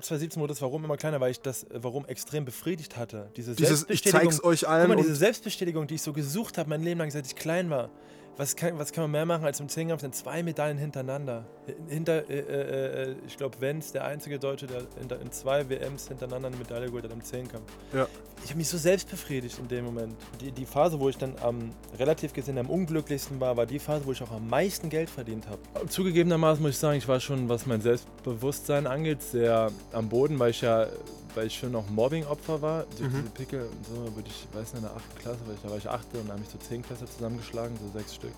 ab 2017 wurde das Warum immer kleiner, weil ich das äh, Warum extrem befriedigt hatte. Diese Dieses, ich Selbstbestätigung. zeig's euch Guck allen mal, und diese Selbstbestätigung, die ich so gesucht habe, mein Leben lang, seit ich klein war. Was kann, was kann man mehr machen als im Zehnkampf? Denn zwei Medaillen hintereinander. Hinter, äh, äh, äh, ich glaube, Wenz, der einzige Deutsche, der hinter, in zwei WMs hintereinander eine Medaille geholt hat im Zehnkampf. Ja. Ich habe mich so selbst befriedigt in dem Moment. Die, die Phase, wo ich dann am relativ gesehen am unglücklichsten war, war die Phase, wo ich auch am meisten Geld verdient habe. Zugegebenermaßen muss ich sagen, ich war schon, was mein Selbstbewusstsein angeht, sehr am Boden, weil ich ja, weil ich schon noch Mobbing-Opfer war. Durch Mhm. diese Pickel und so, würde ich, weiß nicht, in der 8. Klasse, weil ich, da war ich 8. und da habe ich so 10 Klasse zusammengeschlagen, so sechs Stück.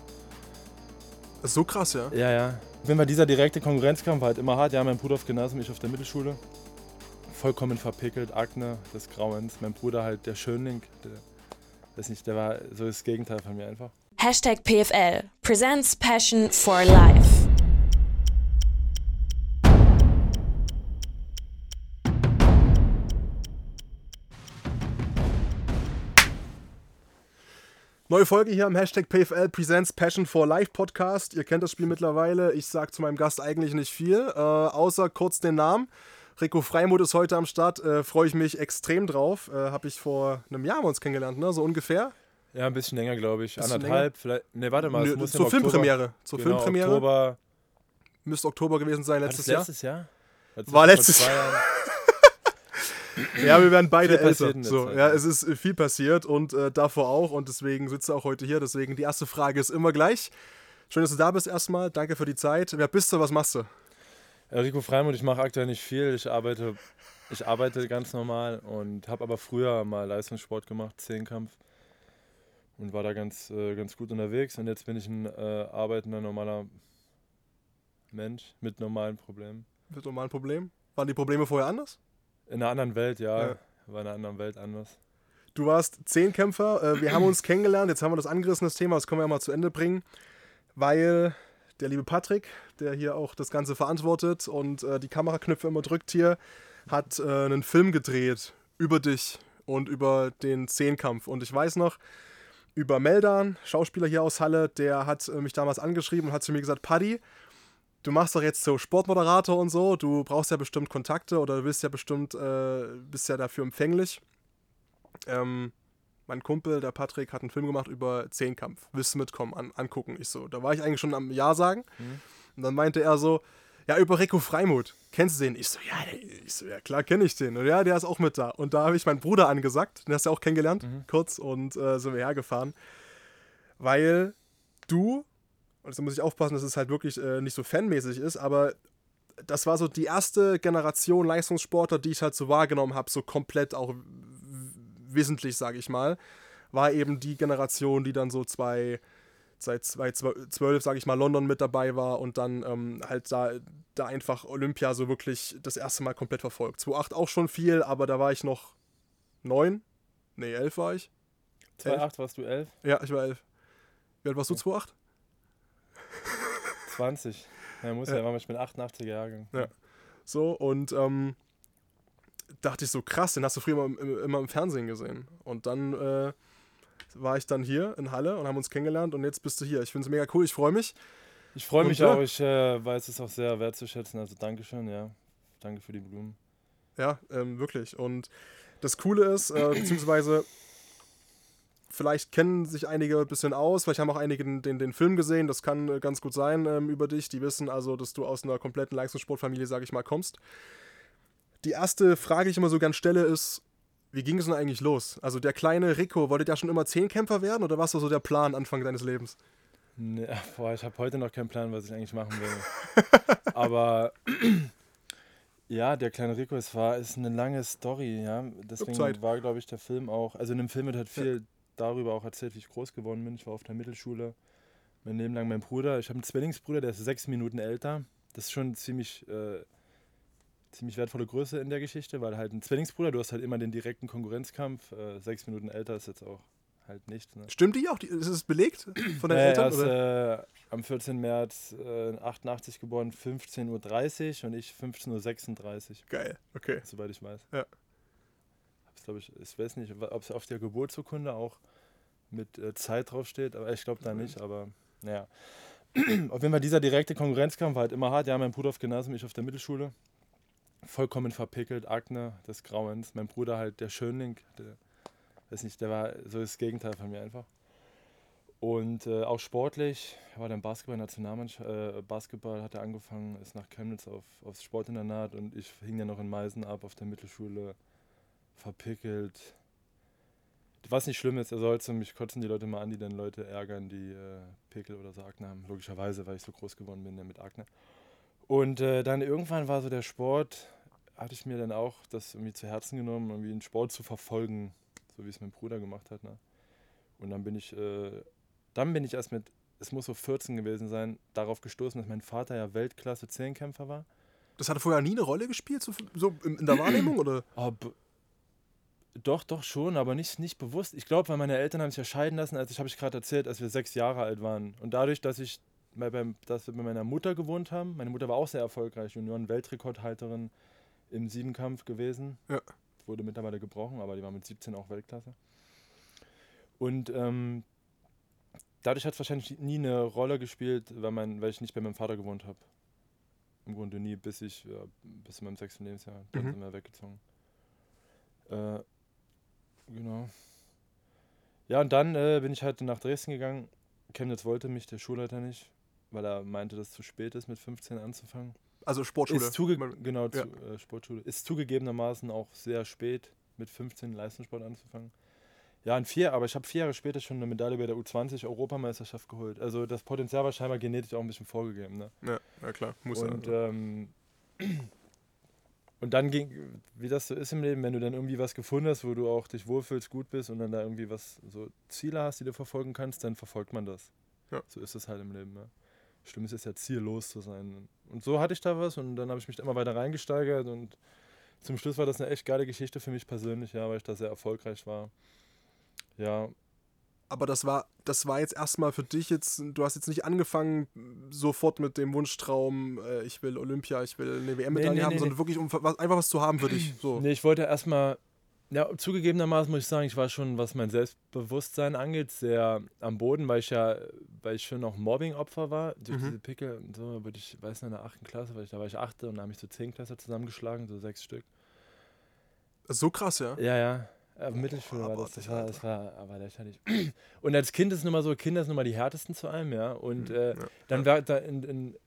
das ist so krass, ja. Ja, ja. Wenn wir dieser direkte Konkurrenzkampf war halt immer hart. Ja, mein Bruder auf Gymnasium, ich auf der Mittelschule. Vollkommen verpickelt, Akne des Grauens. Mein Bruder halt der Schönling. Der, weiß nicht, der war so das Gegenteil von mir einfach. Hashtag PFL presents Passion for Life. Neue Folge hier am Hashtag PFL Presents Passion for Life Podcast. Ihr kennt das Spiel mittlerweile. Ich sage zu meinem Gast eigentlich nicht viel, äh, außer kurz den Namen. Rico Freimuth ist heute am Start. Äh, Freue ich mich extrem drauf. Äh, Habe ich vor einem Jahr uns kennengelernt, ne? so ungefähr. Ja, ein bisschen länger, glaube ich. Bisschen Anderthalb, vielleicht. Ne, warte mal, Nö, muss zur Filmpremiere. Zur Genau, Filmpremiere. Oktober. Müsste Oktober gewesen sein War letztes das Jahr. letztes Jahr? War letztes Jahr. Ja, wir werden beide älter. So, ja, es ist äh, viel passiert und äh, davor auch und deswegen sitzt er auch heute hier. Deswegen die erste Frage ist immer gleich. Schön, dass du da bist erstmal. Danke für die Zeit. Wer bist du? Was machst du? Rico Freimuth, ich mache aktuell nicht viel. Ich arbeite, ich arbeite ganz normal und habe aber früher mal Leistungssport gemacht, Zehnkampf. Und war da ganz, äh, ganz gut unterwegs. Und jetzt bin ich ein äh, arbeitender, normaler Mensch mit normalen Problemen. Wird normal ein Problem? Waren die Probleme vorher anders? In einer anderen Welt, ja. Ja. War in einer anderen Welt anders. Du warst Zehnkämpfer. Äh, wir haben uns kennengelernt. Jetzt haben wir das angerissen, das Thema. Das können wir ja mal zu Ende bringen. Weil der liebe Patrick, der hier auch das Ganze verantwortet und äh, die Kameraknöpfe immer drückt hier, hat äh, einen Film gedreht über dich und über den Zehnkampf. Und ich weiß noch, über Meldan, Schauspieler hier aus Halle, der hat mich damals angeschrieben und hat zu mir gesagt, Paddy, du machst doch jetzt so Sportmoderator und so, du brauchst ja bestimmt Kontakte oder du bist ja bestimmt, äh, bist ja dafür empfänglich. Ähm, mein Kumpel, der Patrick, hat einen Film gemacht über Zehnkampf. Willst du mitkommen, an, angucken? Ich so, da war ich eigentlich schon am Ja sagen. Und dann meinte er so, ja, über Rico Freimuth. Kennst du den? Ich so, ja, ich so, ja klar kenne ich den. Und ja, der ist auch mit da. Und da habe ich meinen Bruder angesagt, den hast du ja auch kennengelernt, kurz, und äh, sind wir hergefahren. Weil du, und da muss ich aufpassen, dass es halt wirklich äh, nicht so fanmäßig ist, aber das war so die erste Generation Leistungssportler, die ich halt so wahrgenommen habe, so komplett auch w- wissentlich, sage ich mal, war eben die Generation, die dann so zwei, seit 2012, sage ich mal, London mit dabei war und dann ähm, halt da, da einfach Olympia so wirklich das erste Mal komplett verfolgt. 2008 auch schon viel, aber da war ich noch neun, nee, elf war ich. 2,8 warst du 11? Ja, ich war elf. Wie alt warst du, 2008? 20. Ja, muss ja, ja ich bin 88er Jahrgang. Ja. So, und ähm, dachte ich so, krass, den hast du früher immer, im- immer im Fernsehen gesehen. Und dann äh, war ich dann hier in Halle und haben uns kennengelernt und jetzt bist du hier. Ich finde es mega cool, ich freue mich. Ich freue Und mich ja. auch, ich äh, weiß es auch sehr wertzuschätzen. Also Dankeschön, ja. Danke für die Blumen. Ja, ähm, wirklich. Und das Coole ist, äh, beziehungsweise vielleicht kennen sich einige ein bisschen aus, vielleicht haben auch einige den, den, den Film gesehen, das kann äh, ganz gut sein ähm, über dich. Die wissen also, dass du aus einer kompletten Leistungssportfamilie, sage ich mal, kommst. Die erste Frage, die ich immer so gern stelle, ist, wie ging es denn eigentlich los? Also der kleine Rico, wollte der schon immer Zehnkämpfer werden oder war das so der Plan Anfang deines Lebens? Nee, boah, ich habe heute noch keinen Plan, was ich eigentlich machen will. Aber ja, der kleine Rico, es war ist eine lange Story, ja. Deswegen war, glaube ich, der Film auch. Also in dem Film wird halt viel darüber auch erzählt, wie ich groß geworden bin. Ich war auf der Mittelschule. Mein Leben lang mein Bruder. Ich habe einen Zwillingsbruder, der ist sechs Minuten älter. Das ist schon ziemlich, äh, ziemlich wertvolle Größe in der Geschichte, weil halt ein Zwillingsbruder, du hast halt immer den direkten Konkurrenzkampf. Äh, sechs Minuten älter ist jetzt auch halt nicht. Ne? Stimmt die auch? Die, ist es belegt von deinen Nee, Eltern? er ist Oder? äh, am 14. März äh, 88 geboren, 15.30 Uhr und ich 15.36 Uhr, Geil, okay. soweit ich weiß. Ja. Hab's, glaub ich, ich weiß nicht, ob es auf der Geburtsurkunde auch mit äh, Zeit draufsteht, aber ich glaube da nicht, aber naja. auf jeden Fall dieser direkte Konkurrenzkampf war halt immer hart. Ja, mein Bruder auf Gymnasium, ich auf der Mittelschule. vollkommen verpickelt, Akne des Grauens. Mein Bruder halt der Schönling, der, weiß nicht, der war so das Gegenteil von mir einfach. Und äh, auch sportlich, er war dann Basketball-Nationalmannschaft, äh, Basketball hat er angefangen, ist nach Chemnitz auf, aufs Sportinternat und ich hing dann noch in Meisen ab auf der Mittelschule, verpickelt. Was nicht schlimm ist, er sollte mich kotzen die Leute mal an, die dann Leute ärgern, die äh, Pickel oder so Akne haben. Logischerweise, weil ich so groß geworden bin mit Akne. Und äh, dann irgendwann war so der Sport, hatte ich mir dann auch das irgendwie zu Herzen genommen, irgendwie einen Sport zu verfolgen, so wie es mein Bruder gemacht hat. Ne? Und dann bin ich, äh, dann bin ich erst mit, es muss so 14 gewesen sein, darauf gestoßen, dass mein Vater ja Weltklasse Zehnkämpfer war. Das hatte vorher nie eine Rolle gespielt, so, so in, der Wahrnehmung, oder? Oh, doch, doch schon, aber nicht, nicht bewusst. Ich glaube, weil meine Eltern haben sich ja scheiden lassen, als ich habe ich gerade erzählt, als wir sechs Jahre alt waren. Und dadurch, dass ich bei, beim, dass wir bei meiner Mutter gewohnt haben, meine Mutter war auch sehr erfolgreich, Junioren-Weltrekordhalterin im Siebenkampf gewesen. Ja. Wurde mittlerweile gebrochen, aber die war mit 17 auch Weltklasse. Und ähm, dadurch hat es wahrscheinlich nie eine Rolle gespielt, weil, mein, weil ich nicht bei meinem Vater gewohnt habe. Im Grunde nie, bis ich, ja, bis zu meinem sechsten Lebensjahr, dann Mhm. sind wir weggezogen. Äh, genau. Ja, und dann äh, bin ich halt nach Dresden gegangen. Chemnitz wollte mich, der Schulleiter nicht, weil er meinte, dass es zu spät ist, mit 15 anzufangen. Also Sportschule. Ist zuge genau, ja. zu, äh, Sportschule. Ist zugegebenermaßen auch sehr spät, mit 15 Leistungssport anzufangen. Ja, in vier, aber ich habe vier Jahre später schon eine Medaille bei der U20-Europameisterschaft geholt. Also das Potenzial war scheinbar genetisch auch ein bisschen vorgegeben. Ne? Ja, ja klar, muss und, ja. ähm, und dann ging, wie das so ist im Leben, wenn du dann irgendwie was gefunden hast, wo du auch dich wohlfühlst, gut bist und dann da irgendwie was, so Ziele hast, die du verfolgen kannst, dann verfolgt man das. Ja. So ist es halt im Leben. Ne? Schlimm ist es ja ziellos zu sein. Und so hatte ich da was und dann habe ich mich immer weiter reingesteigert und zum Schluss war das eine echt geile Geschichte für mich persönlich, ja, weil ich da sehr erfolgreich war. Ja, Aber das war, das war jetzt erstmal für dich jetzt, du hast jetzt nicht angefangen sofort mit dem Wunschtraum, äh, ich will Olympia, ich will eine WM-Medaille Nee, nee, haben, nee, sondern wirklich um was, einfach was zu haben für dich. So. Nee, ich wollte erstmal, ja, zugegebenermaßen muss ich sagen, ich war schon, was mein Selbstbewusstsein angeht, sehr am Boden, weil ich ja, weil ich schon auch Mobbing-Opfer war. Durch Mhm. diese Pickel und so, würde ich, weiß noch, in der 8. Klasse, weil ich, da war ich 8. und da habe ich so 10 Klasse zusammengeschlagen, so sechs Stück. So krass, ja. Ja, ja. Auf Mittelschule war das, das war, das war aber lächerlich. Und als Kind ist nun mal so, Kinder sind nun mal die härtesten zu einem, ja. Und äh, Mhm, Ja. dann war da in, in,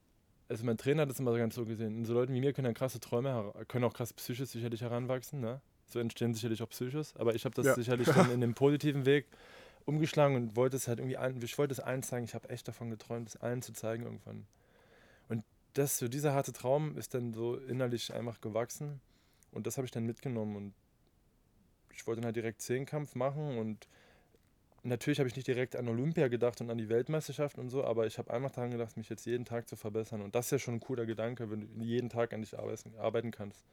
also mein Trainer hat das immer so ganz so gesehen. In so Leuten wie mir können dann krasse Träume, können auch krass Psychos sicherlich heranwachsen, ne? So entstehen sicherlich auch Psychos, aber ich habe das Ja. sicherlich dann in dem positiven Weg umgeschlagen und wollte es halt irgendwie allen, ich wollte es allen zeigen, ich habe echt davon geträumt, es allen zu zeigen irgendwann. Und das, so dieser harte Traum ist dann so innerlich einfach gewachsen und das habe ich dann mitgenommen und ich wollte dann halt direkt Zehnkampf machen und natürlich habe ich nicht direkt an Olympia gedacht und an die Weltmeisterschaft und so, aber ich habe einfach daran gedacht, mich jetzt jeden Tag zu verbessern. Und das ist ja schon ein cooler Gedanke, wenn du jeden Tag an dich arbeiten, kannst.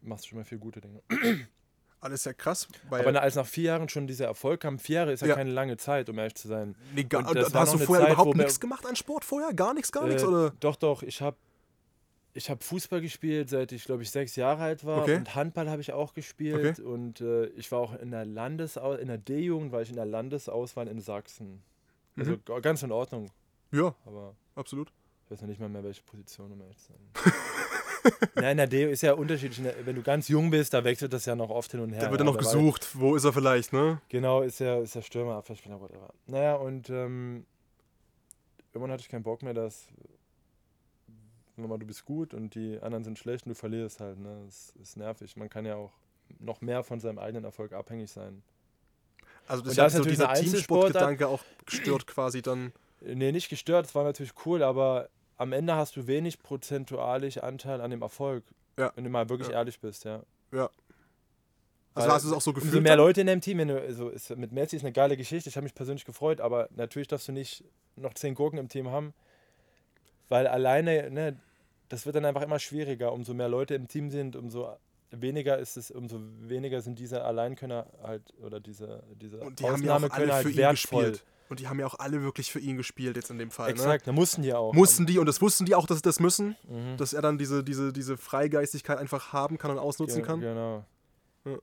Machst du schon mal viel gute Dinge. Alles ja krass. Weil, Aber na, als nach vier Jahren schon dieser Erfolg kam, vier Jahre ist ja, Ja. keine lange Zeit, um ehrlich zu sein. nee, gar, und das hast du vorher Zeit, überhaupt nichts gemacht an Sport vorher? Gar nichts, gar nichts, Äh, oder? Doch, doch, ich habe ich hab Fußball gespielt, seit ich, glaube ich, sechs Jahre alt war. Okay. Und Handball habe ich auch gespielt. Und äh, ich war auch in der Landesau in der D-Jugend, war ich in der Landesauswahl in Sachsen. Also Mhm. ganz in Ordnung, Ja, aber absolut. ich weiß noch nicht mal mehr, welche Position, um ehrlich zu sein. Nein, in der D ist ja unterschiedlich. Der- Wenn du ganz jung bist, da wechselt das ja noch oft hin und her. Da wird ja, noch gesucht. Wo ist er vielleicht, ne? Genau, ist ja, ist ja Stürmer, Abwehrspieler, whatever. Naja, und ähm, irgendwann hatte ich keinen Bock mehr, dass nochmal du bist gut und die anderen sind schlecht und du verlierst halt. Ne? Das ist nervig. Man kann ja auch noch mehr von seinem eigenen Erfolg abhängig sein. Also das Und ist da ja ist so natürlich dieser Teamsportgedanke auch gestört quasi dann. Nee, nicht gestört, das war natürlich cool, aber am Ende hast du wenig prozentualig Anteil an dem Erfolg. Ja. Wenn du mal wirklich Ja. ehrlich bist, ja. Also Weil hast du es auch so gefühlt? Umso mehr? Leute in deinem Team, du, also ist, mit Messi ist eine geile Geschichte, ich habe mich persönlich gefreut, aber natürlich darfst du nicht noch zehn Gurken im Team haben, weil alleine, ne, das wird dann einfach immer schwieriger. Umso mehr Leute im Team sind, umso weniger ist es, umso weniger sind diese Alleinkönner halt oder diese, diese Und die haben ja auch alle Ausnahmekönner für halt wertvoll. gespielt. Und die haben ja auch alle wirklich für ihn gespielt jetzt in dem Fall. Ne? Exakt, da mussten die auch. Mussten die und das wussten die auch, dass sie das müssen, Mhm. dass er dann diese, diese, diese Freigeistigkeit einfach haben kann und ausnutzen Ge- kann. Genau. Ja.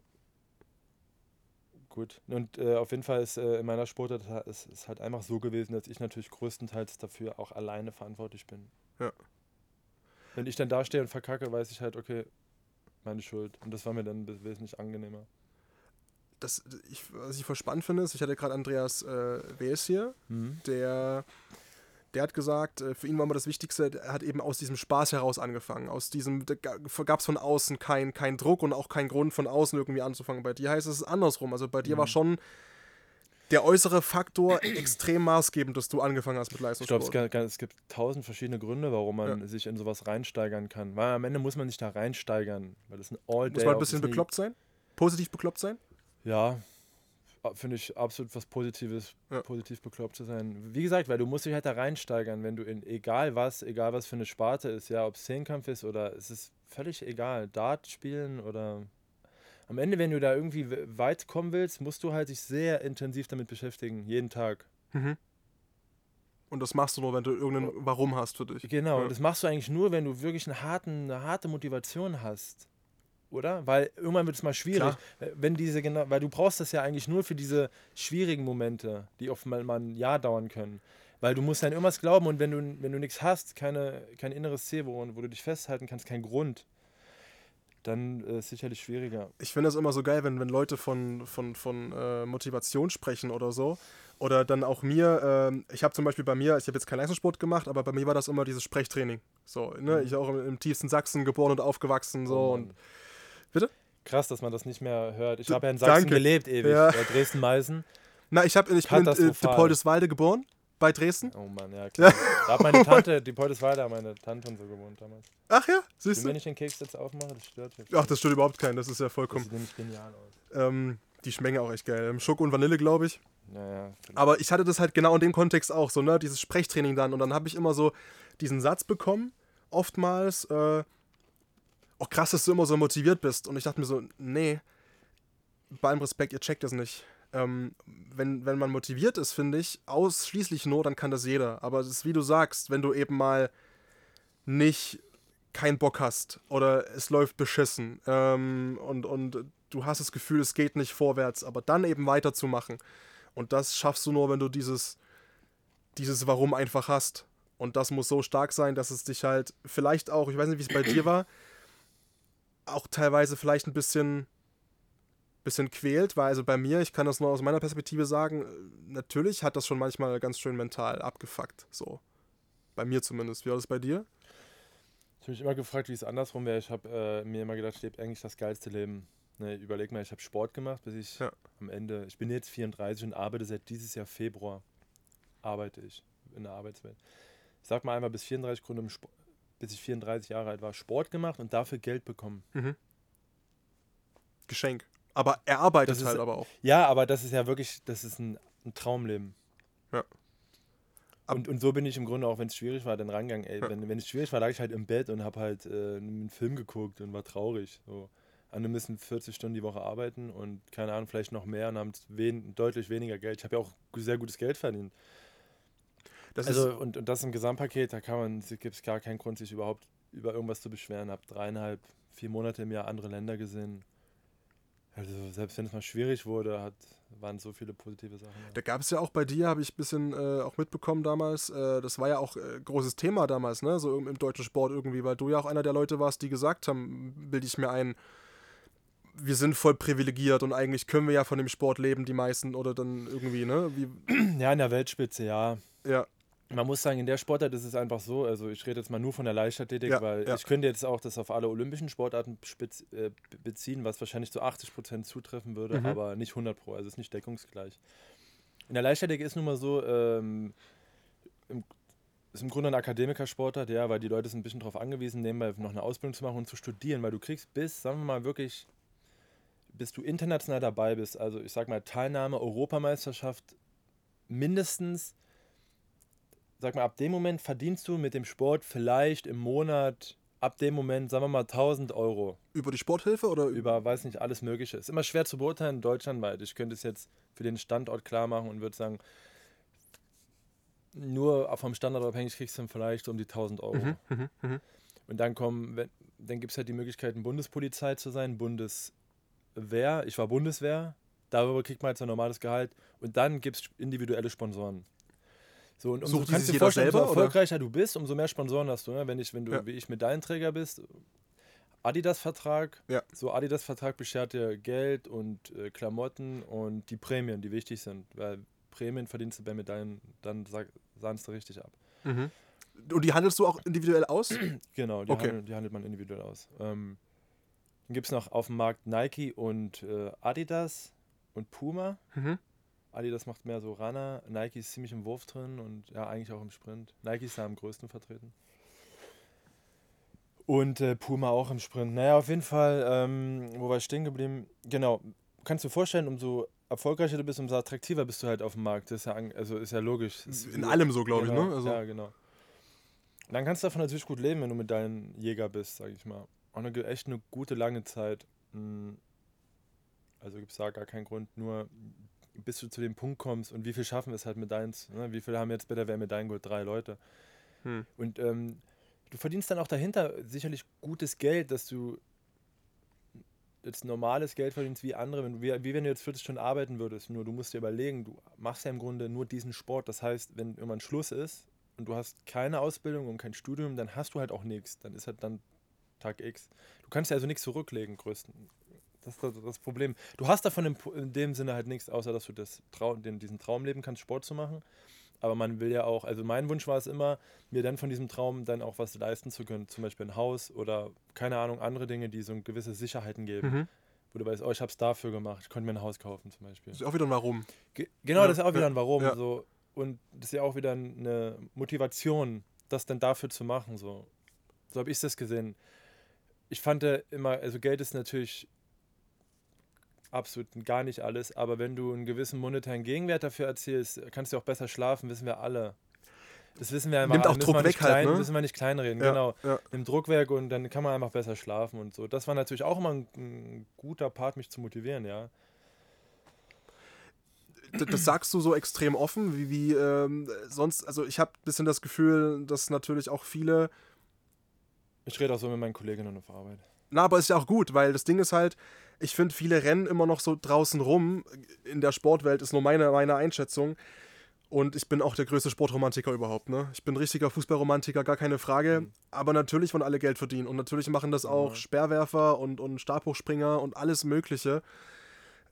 Gut. Und äh, auf jeden Fall ist äh, in meiner Sportart ist es halt einfach so gewesen, dass ich natürlich größtenteils dafür auch alleine verantwortlich bin. Wenn ich dann da stehe und verkacke, weiß ich halt, okay, meine Schuld. Und das war mir dann wesentlich angenehmer. Das, ich, was ich voll spannend finde, ist, ich hatte gerade Andreas äh, Wes hier, Mhm. der, der hat gesagt, äh, für ihn war immer das Wichtigste, er hat eben aus diesem Spaß heraus angefangen. Aus diesem, da gab es von außen keinen kein Druck und auch keinen Grund von außen irgendwie anzufangen. Bei dir heißt es andersrum. Also bei dir war Mhm. schon der äußere Faktor extrem maßgebend, dass du angefangen hast mit Ich glaube, es, Leistungssport. gibt tausend verschiedene Gründe, warum man sich in sowas reinsteigern kann. Weil am Ende muss man sich da reinsteigern, weil das ein all day Muss man ein bisschen bekloppt sein? Positiv bekloppt sein? Ja, finde ich absolut was Positives, Ja. positiv bekloppt zu sein. Wie gesagt, weil du musst dich halt da reinsteigern, wenn du in egal was, egal was für eine Sparte ist, ja, ob es Zehnkampf ist oder es ist völlig egal, Dart spielen oder am Ende, wenn du da irgendwie we- weit kommen willst, musst du halt dich sehr intensiv damit beschäftigen, jeden Tag. Mhm. Und das machst du nur, wenn du irgendein Warum hast für dich. Genau, Ja. das machst du eigentlich nur, wenn du wirklich einen harten, eine harte Motivation hast. Oder? Weil irgendwann wird es mal schwierig. Klar. Wenn diese genau, weil du brauchst das ja eigentlich nur für diese schwierigen Momente, die oft mal, mal ein Jahr dauern können. Weil du musst an irgendwas glauben und wenn du, wenn du nichts hast, keine, kein inneres Ziel, wo, wo du dich festhalten kannst, kein Grund, dann äh, ist es sicherlich schwieriger. Ich finde das immer so geil, wenn, wenn Leute von, von, von äh, Motivation sprechen oder so. Oder dann auch mir, ähm, ich habe zum Beispiel bei mir, ich habe jetzt keinen Leistungssport gemacht, aber bei mir war das immer dieses Sprechtraining. So, ne? Mhm. Ich auch im, im tiefsten Sachsen geboren und aufgewachsen. So. Oh und. Bitte? Krass, dass man das nicht mehr hört. Ich habe ja in Sachsen danke. gelebt ewig, Ja. bei Dresden-Meißen. Na, ich, hab, ich bin in äh. Depoldeswalde geboren, bei Dresden. Oh Mann, ja klar. Da hat meine Tante, die Poldeswalde, hat meine Tante und so gewohnt damals. Ach ja, siehst wenn du? ich den Keks jetzt aufmache, das stört mich. Ach, das stört überhaupt keinen, das ist ja das vollkommen. sieht nämlich genial aus. Ähm, die schmecken auch echt geil. Schoko und Vanille, glaube ich. Naja, Aber ich hatte das halt genau in dem Kontext auch, so, ne, dieses Sprechtraining dann. Und dann habe ich immer so diesen Satz bekommen, oftmals, äh, oh krass, dass du immer so motiviert bist. Und ich dachte mir so, nee, bei allem Respekt, ihr checkt das nicht. Ähm, wenn, wenn man motiviert ist, finde ich, ausschließlich nur, dann kann das jeder. Aber es ist wie du sagst, wenn du eben mal nicht keinen Bock hast oder es läuft beschissen ähm, und, und du hast das Gefühl, es geht nicht vorwärts, aber dann eben weiterzumachen. Und das schaffst du nur, wenn du dieses, dieses Warum einfach hast. Und das muss so stark sein, dass es dich halt vielleicht auch, ich weiß nicht, wie es bei dir war, auch teilweise vielleicht ein bisschen, bisschen quält, weil also bei mir, ich kann das nur aus meiner Perspektive sagen, äh, natürlich hat das schon manchmal ganz schön mental abgefuckt. So. Bei mir zumindest. Wie war das bei dir? Ich habe mich immer gefragt, wie es andersrum wäre. Ich habe äh, mir immer gedacht, ich lebe eigentlich das geilste Leben. Ne, überleg mal, ich habe Sport gemacht, bis ich Ja. am Ende, ich bin jetzt 34 und arbeite seit dieses Jahr Februar, arbeite ich in der Arbeitswelt. Ich sag mal einmal, bis 34 Gründe bis ich 34 Jahre alt war, Sport gemacht und dafür Geld bekommen. Geschenk. Aber er arbeitet ist- halt aber auch. Ja, aber das ist ja wirklich, das ist ein, ein Traumleben. Ja. Ab- Und, und so bin ich im Grunde auch, wenn es schwierig war, dann rangegangen. Ey, Ja. wenn, wenn es schwierig war, lag ich halt im Bett und habe halt äh, einen Film geguckt und war traurig. So. Andere müssen 40 Stunden die Woche arbeiten und keine Ahnung, vielleicht noch mehr und haben wen, deutlich weniger Geld. Ich habe ja auch sehr gutes Geld verdient. Das also ist, und, und das im Gesamtpaket, da kann man, gibt es gar keinen Grund, sich überhaupt über irgendwas zu beschweren. Habe dreieinhalb, vier Monate im Jahr andere Länder gesehen. Also selbst wenn es mal schwierig wurde, hat, waren so viele positive Sachen. da gab es ja auch bei dir, habe ich ein bisschen äh, auch mitbekommen damals, äh, das war ja auch äh, großes Thema damals, ne? So im, im deutschen Sport irgendwie, weil du ja auch einer der Leute warst, die gesagt haben, bilde ich mir ein, wir sind voll privilegiert und eigentlich können wir ja von dem Sport leben, die meisten, oder dann irgendwie, ne? Wie, Ja, in der Weltspitze, ja. ja, Man muss sagen, in der Sportart ist es einfach so, also ich rede jetzt mal nur von der Leichtathletik, Ja, weil ja. ich könnte jetzt auch das auf alle olympischen Sportarten spitz, äh, be- beziehen, was wahrscheinlich zu 80 Prozent zutreffen würde, Mhm. aber nicht 100 Pro, also es ist nicht deckungsgleich. In der Leichtathletik ist nun mal so, ähm, im, ist im Grunde ein Akademikersportart, ja, weil die Leute sind ein bisschen darauf angewiesen, nebenbei noch eine Ausbildung zu machen und zu studieren, weil du kriegst bis, sagen wir mal wirklich, bis du international dabei bist, also ich sag mal Teilnahme, Europameisterschaft, mindestens sag mal, ab dem Moment verdienst du mit dem Sport vielleicht im Monat, ab dem Moment, sagen wir mal, 1000 Euro. über die Sporthilfe oder Über, weiß nicht, alles Mögliche. Ist immer schwer zu beurteilen, deutschlandweit. Ich könnte es jetzt für den Standort klar machen und würde sagen, nur vom Standort abhängig kriegst du dann vielleicht so um die 1000 Euro. Mhm, mhm, mhm. Und dann kommen, wenn, dann gibt es halt die Möglichkeiten, Bundespolizei zu sein, Bundeswehr. Ich war Bundeswehr. Darüber kriegt man jetzt ein normales Gehalt. Und dann gibt es individuelle Sponsoren. So, und umso kannst du dir vorstellen, umso selber, oder? erfolgreicher du bist, umso mehr Sponsoren hast du. Ne? Wenn, ich, wenn du, Ja. wie ich, Medaillenträger bist, Adidas-Vertrag, Ja. so Adidas-Vertrag beschert dir Geld und äh, Klamotten und die Prämien, die wichtig sind. Weil Prämien verdienst du bei Medaillen, dann sahnst du richtig ab. Mhm. Und die handelst du auch individuell aus? Genau, die, Okay. handelt, die handelt man individuell aus. Ähm, dann gibt es noch auf dem Markt Nike und äh, Adidas und Puma. Mhm. Adidas macht mehr so Runner, Nike ist ziemlich im Wurf drin und ja, eigentlich auch im Sprint. Nike ist da am größten vertreten. Und äh, Puma auch im Sprint. Naja, auf jeden Fall, ähm, wo war ich stehen geblieben? Genau, kannst du dir vorstellen, umso erfolgreicher du bist, umso attraktiver bist du halt auf dem Markt. Das ist ja, also ist ja logisch. Ist In allem so, glaube genau, ich, ne? Also, Ja, genau. Und dann kannst du davon natürlich gut leben, wenn du mit deinem Jäger bist, sag ich mal. Auch eine, echt eine gute, lange Zeit. Mm. Also gibt es da gar keinen Grund, nur bis du zu dem Punkt kommst und wie viel schaffen wir es halt mit deins. Ne? Wie viele haben jetzt bei der WM Medaillen geholt? Drei Leute. Hm. Und ähm, du verdienst dann auch dahinter sicherlich gutes Geld, dass du jetzt normales Geld verdienst wie andere, wenn, wie, wie wenn du jetzt 40 Stunden arbeiten würdest. Nur du musst dir überlegen, du machst ja im Grunde nur diesen Sport. Das heißt, wenn irgendwann Schluss ist und du hast keine Ausbildung und kein Studium, dann hast du halt auch nichts. Dann ist halt dann Tag X. Du kannst ja also nichts zurücklegen, größten. Das ist das, Problem. Du hast davon in, in dem Sinne halt nichts, außer dass du das Trau den, diesen Traum leben kannst, Sport zu machen. Aber man will ja auch, also mein Wunsch war es immer, mir dann von diesem Traum dann auch was leisten zu können. Zum Beispiel ein Haus oder keine Ahnung, andere Dinge, die so gewisse Sicherheiten geben. Mhm. Wo du weißt, oh, ich habe es dafür gemacht, ich konnte mir ein Haus kaufen zum Beispiel. Das ist auch wieder ein Warum. Ge genau, Ja, das ist auch wieder ja, ein Warum. ja. So. Und das ist ja auch wieder eine Motivation, das dann dafür zu machen. So, so habe ich das gesehen. Ich fand immer, also Geld ist natürlich absolut gar nicht alles, aber wenn du einen gewissen monetären Gegenwert dafür erzielst, kannst du auch besser schlafen, wissen wir alle. Das wissen wir einfach. Nimmt auch Druck weg halt, klein, ne? Müssen wir nicht kleinreden, Ja, genau. ja. Nimmt Druck weg und dann kann man einfach besser schlafen und so. Das war natürlich auch immer ein, ein guter Part, mich zu motivieren, ja. Das sagst du so extrem offen, wie, wie ähm, sonst, also ich habe ein bisschen das Gefühl, dass natürlich auch viele, Ich rede auch so mit meinen Kolleginnen auf Arbeit. na, aber ist ja auch gut, weil das Ding ist halt, ich finde, viele rennen immer noch so draußen rum, in der Sportwelt ist nur meine, meine Einschätzung und ich bin auch der größte Sportromantiker überhaupt, ne? Ich bin ein richtiger Fußballromantiker, gar keine Frage, aber natürlich wollen alle Geld verdienen und natürlich machen das auch Ja. Speerwerfer und, und Stabhochspringer und alles mögliche.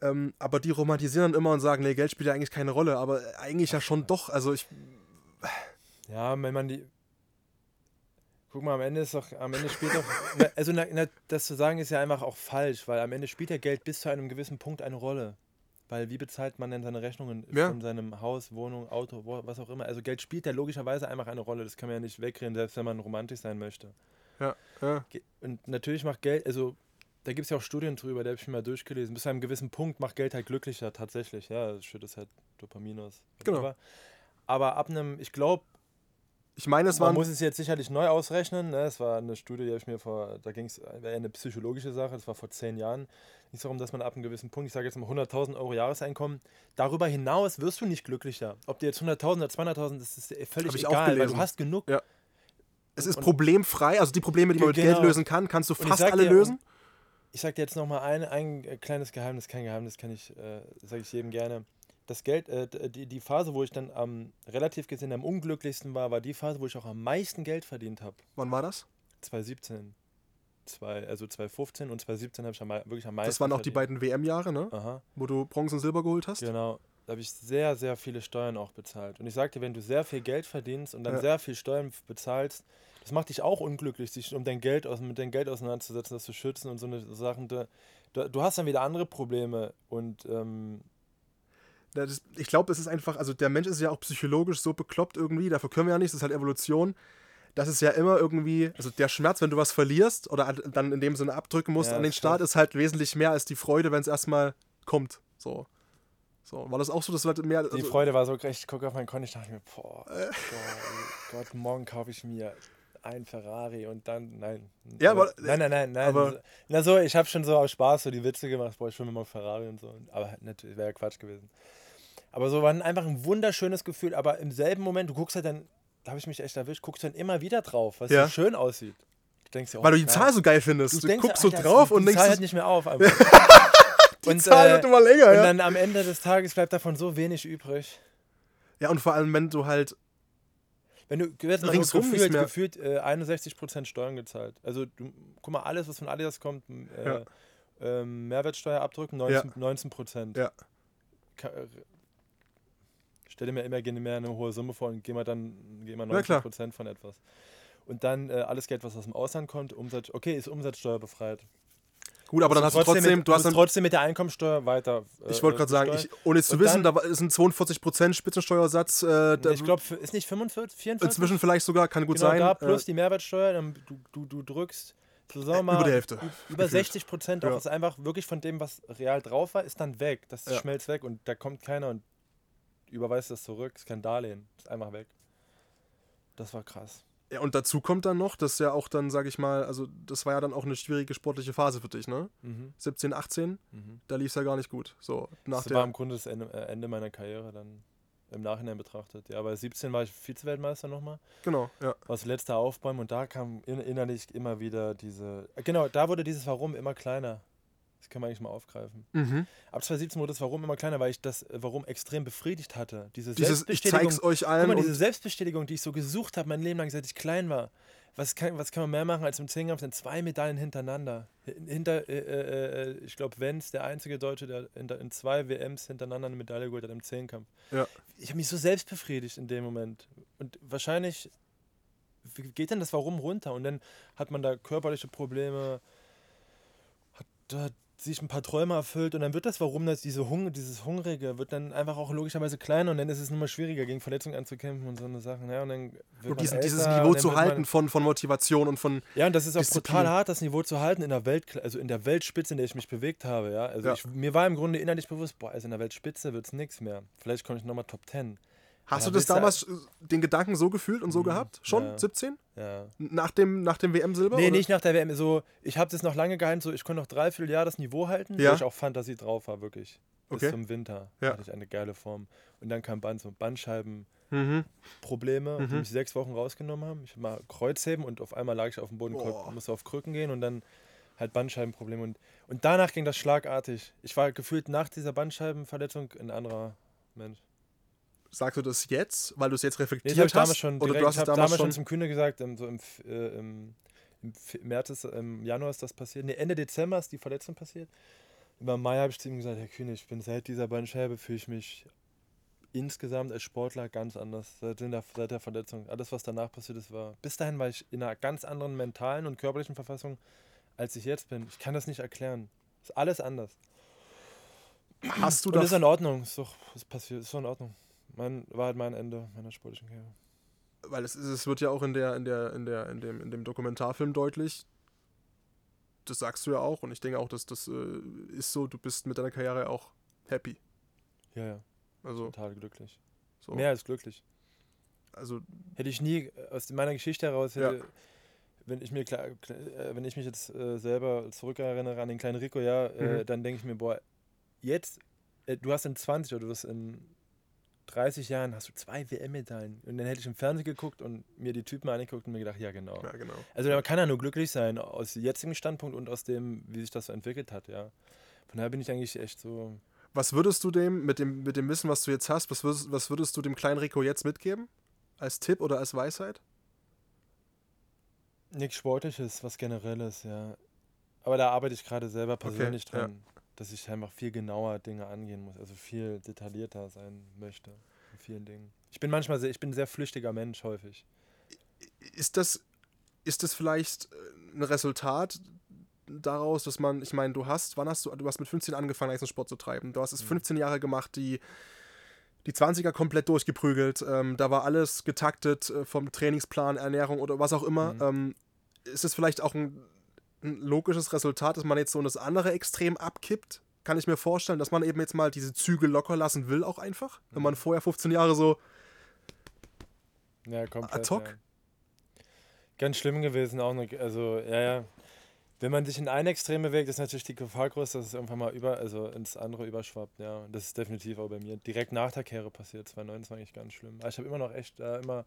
Ähm, aber die romantisieren dann immer und sagen, nee, Geld spielt ja eigentlich keine Rolle, aber eigentlich ja schon doch. Also ich, Ja, wenn man die. Guck mal, am Ende ist doch, am Ende spielt doch, also na, na, das zu sagen ist ja einfach auch falsch, weil am Ende spielt ja Geld bis zu einem gewissen Punkt eine Rolle. Weil wie bezahlt man denn seine Rechnungen Ja. von seinem Haus, Wohnung, Auto, was auch immer. Also Geld spielt ja logischerweise einfach eine Rolle, das kann man ja nicht wegreden, selbst wenn man romantisch sein möchte. ja, ja. Und natürlich macht Geld, also da gibt es ja auch Studien drüber, da habe ich mir mal durchgelesen. Bis zu einem gewissen Punkt macht Geld halt glücklicher, tatsächlich. Ja, es schüttet halt Dopamin aus. Genau. Aber, aber ab einem, ich glaube, Ich meine, es man waren. muss es jetzt sicherlich neu ausrechnen. Ne? Es war eine Studie, die habe ich mir vor, da ging es, eine psychologische Sache, das war vor zehn Jahren. Nicht darum, dass man ab einem gewissen Punkt, ich sage jetzt mal 100.000 Euro Jahreseinkommen, darüber hinaus wirst du nicht glücklicher. Ob dir jetzt 100.000 oder 200.000, das ist völlig egal, weil du hast genug. Ja. Es ist und- problemfrei, also die Probleme, die man mit Genau. Geld lösen kann, kannst du fast alle dir, lösen. Ich sage dir jetzt nochmal ein, ein kleines Geheimnis, kein Geheimnis, kann ich, äh, sage ich jedem gerne. Das Geld, äh, die, die Phase, wo ich dann am relativ gesehen am unglücklichsten war, war die Phase, wo ich auch am meisten Geld verdient habe. Wann war das? 2017. Zwei, also 2015 und 2017 habe ich am, wirklich am meisten. Das waren auch die verdient. beiden WM-Jahre, ne? Aha, Wo du Bronze und Silber geholt hast. genau. Da habe ich sehr, sehr viele Steuern auch bezahlt. Und ich sagte, wenn du sehr viel Geld verdienst und dann Ja. sehr viel Steuern bezahlst, das macht dich auch unglücklich, sich um dein Geld aus, mit deinem Geld auseinanderzusetzen, das zu schützen und so eine Sachen. Du, du, du hast dann wieder andere Probleme und ähm, Das, ich glaube, es ist einfach, also der Mensch ist ja auch psychologisch so bekloppt irgendwie, dafür können wir ja nichts, das ist halt Evolution. Das ist ja immer irgendwie, also der Schmerz, wenn du was verlierst oder halt dann in dem Sinne abdrücken musst Ja, an den ist Start, krass. ist halt wesentlich mehr als die Freude, wenn es erstmal kommt. So. So, war das auch so, dass du halt mehr. die also, Freude war so, ich gucke auf mein Konto, ich dachte mir, boah, boah Gott, morgen kaufe ich mir ein Ferrari und dann, nein. Ja, Aber- Nein, nein, nein, nein. aber- na so, ich habe schon so aus Spaß so die Witze gemacht, boah, ich will mir mal Ferrari und so. Aber halt natürlich, wäre ja Quatsch gewesen. Aber so war einfach ein wunderschönes Gefühl, aber im selben Moment, du guckst halt dann, da habe ich mich echt erwischt, guckst dann immer wieder drauf, was Ja. so schön aussieht. Du denkst oh, weil du die. Zahl so geil findest. Du, denkst guckst so drauf die, und die denkst, Zahl das- hört nicht mehr auf. die und, Zahl äh, wird immer länger, und ja. dann am Ende des Tages bleibt davon so wenig übrig. Ja, und vor allem, wenn du halt, Wenn du Ringsrum nicht gefühlt, mehr- gefühlt äh, 61% Steuern gezahlt. Also du, guck mal, alles, was von Adidas kommt, äh, Ja. ähm, Mehrwertsteuer abdrücken, 19, 19%. Ja. Äh, Stelle mir immer gerne mehr eine hohe Summe vor und geh mal dann geh mal Ja, klar. 19% von etwas. Und dann äh, alles Geld, was aus dem Ausland kommt, Umsatz, okay, ist umsatzsteuerbefreit. Gut, aber dann hast du Trotzdem trotzdem, mit, du hast dann, trotzdem mit der Einkommensteuer weiter. äh, ich wollte gerade sagen, ich, ohne es zu Und wissen, dann- da ist ein 42% Spitzensteuersatz. Äh, ich glaube, ist nicht 45, 44? inzwischen vielleicht sogar, kann gut genau, sein. da plus äh, die Mehrwertsteuer, dann du, du, du drückst sagen wir mal, über die Hälfte. über gefühlt. 60 Prozent auch Ja. ist einfach wirklich von dem, was real drauf war, ist dann weg. Das Ja. schmelzt weg und da kommt keiner und überweist das zurück. Ist kein Darlehen, ist einfach weg. Das war krass. Ja, und dazu kommt dann noch, dass ja auch dann, sage ich mal, also das war ja dann auch eine schwierige sportliche Phase für dich, ne? Mhm. 17, 18, Mhm. da lief es ja gar nicht gut. So, nach Das war im Grunde das Ende, äh, Ende meiner Karriere dann im Nachhinein betrachtet. Ja, bei 17 war ich Vize-Weltmeister nochmal. Genau, ja. war das letzte Aufbäumen und da kam in, innerlich immer wieder diese. Genau, da wurde dieses Warum immer kleiner. Kann man eigentlich mal aufgreifen. Mhm. Ab 2017 wurde das Warum immer kleiner, weil ich das Warum extrem befriedigt hatte. Diese Dieses, ich Selbstbestätigung. zeig's euch Guck allen. mal, diese Selbstbestätigung, die ich so gesucht habe, mein Leben lang, seit ich klein war. Was kann, was kann man mehr machen als im Zehnkampf? Sind zwei Medaillen hintereinander. Hin- Hinter, äh, äh, äh, ich glaube, Wenz, der einzige Deutsche, der in, in zwei WMs hintereinander eine Medaille geholt hat im Zehnkampf. Ja. Ich habe mich so selbst befriedigt in dem Moment. Und wahrscheinlich geht dann das Warum runter? Und dann hat man da körperliche Probleme, hat da sich ein paar Träume erfüllt und dann wird das Warum, das diese Hunger, dieses Hungrige, wird dann einfach auch logischerweise kleiner und dann ist es nur mal schwieriger, gegen Verletzungen anzukämpfen und so eine Sachen. Ja, und dann und diesen, dieses älter, Niveau und dann zu halten von, von Motivation und von. ja, und das ist auch Disziplin. brutal hart, das Niveau zu halten in der Welt, also in der Weltspitze, in der ich mich bewegt habe. Ja? Also Ja. Ich, mir war im Grunde innerlich bewusst, boah, also in der Weltspitze wird es nichts mehr. Vielleicht komme ich nochmal Top 10. Hast Ja, du das damals äh, den Gedanken so gefühlt und so Mhm, gehabt? Schon? ja. 17? Ja. Nach dem, nach dem WM-Silber? Nee, oder? nicht nach der WM. So, ich habe das noch lange gehalten, so ich konnte noch dreiviertel Jahr das Niveau halten, Ja. wo ich auch Fantasie drauf war, wirklich. Bis Okay. zum Winter Ja. hatte ich eine geile Form. Und dann kam Band, so Bandscheibenprobleme, Mhm. die mich sechs Wochen rausgenommen haben. Ich mal Kreuzheben und auf einmal lag ich auf dem Boden, Boah. musste auf Krücken gehen und dann halt Bandscheibenprobleme. Und, und danach ging das schlagartig. Ich war gefühlt nach dieser Bandscheibenverletzung ein anderer Mensch. Sagst du das jetzt, weil du es jetzt Nee, reflektiert habe ich damals hast? schon oder direkt, du hast ich es habe damals, damals schon schon. zum Kühne gesagt, im, so im, äh, im, im März, ist, im Januar ist das passiert. Nee, Ende Dezember ist die Verletzung passiert. Über Mai habe ich zu ihm gesagt, Herr Kühne, ich bin seit dieser Bandscheibe fühle ich mich insgesamt als Sportler ganz anders. Seit der, seit der Verletzung. Alles, was danach passiert ist, war. Bis dahin war ich in einer ganz anderen mentalen und körperlichen Verfassung, als ich jetzt bin. Ich kann das nicht erklären. Ist alles anders. Hast du Und ist das, in Ordnung. Ist doch, ist passiert, ist doch in Ordnung. Mein, war halt mein Ende meiner sportlichen Karriere. weil es, ist- es wird ja auch in der, in der, in der, in dem, in dem Dokumentarfilm deutlich. Das sagst du ja auch und ich denke auch, dass das äh, ist so, du bist mit deiner Karriere auch happy. Ja, ja. Also, Total glücklich. so. Mehr als glücklich. also Hätte ich nie äh, aus meiner Geschichte heraus, hätte, wenn ich mir klar, äh, wenn ich mich jetzt äh, selber zurückerinnere an den kleinen Rico, ja, äh, Mhm. dann denke ich mir, boah, jetzt, äh, du hast in 20 oder du wirst in 30 Jahren hast du zwei WM-Medaillen. Und dann hätte ich im Fernsehen geguckt und mir die Typen angeguckt und mir gedacht, ja genau. ja, genau. Also man kann ja nur glücklich sein aus jetzigem Standpunkt und aus dem, wie sich das so entwickelt hat, ja. Von daher bin ich eigentlich echt so. Was würdest du dem, mit dem, mit dem Wissen, was du jetzt hast, was würdest, was würdest du dem kleinen Rico jetzt mitgeben? Als Tipp oder als Weisheit? Nichts Sportliches, was Generelles, ja. Aber da arbeite ich gerade selber persönlich ja. dran, dass ich einfach viel genauer Dinge angehen muss, also viel detaillierter sein möchte in vielen Dingen. Ich bin manchmal sehr, ich bin ein sehr flüchtiger Mensch häufig. Ist das, ist das vielleicht äh, ein Resultat daraus, dass man, ich meine, du hast, wann hast du, du hast mit 15 angefangen, Sport zu treiben. Du hast es 15 Jahre gemacht, die, die 20er komplett durchgeprügelt. Ähm, da war alles getaktet äh, vom Trainingsplan, Ernährung oder was auch immer. Mhm. Ähm, ist es vielleicht auch ein, ein logisches Resultat, dass man jetzt so in das andere Extrem abkippt? Kann ich mir vorstellen, dass man eben jetzt mal diese Zügel locker lassen will, auch einfach? Wenn man vorher 15 Jahre so. Ja, komplett. Ad hoc? Ja. Ganz schlimm gewesen auch noch, also ja, ja. Wenn man sich in ein Extrem bewegt, ist natürlich die Gefahr groß, dass es irgendwann mal über, also ins andere überschwappt, ja. Und das ist definitiv auch bei mir direkt nach der Karriere passiert. 2009 war eigentlich ganz schlimm. Aber ich habe immer noch echt äh, immer,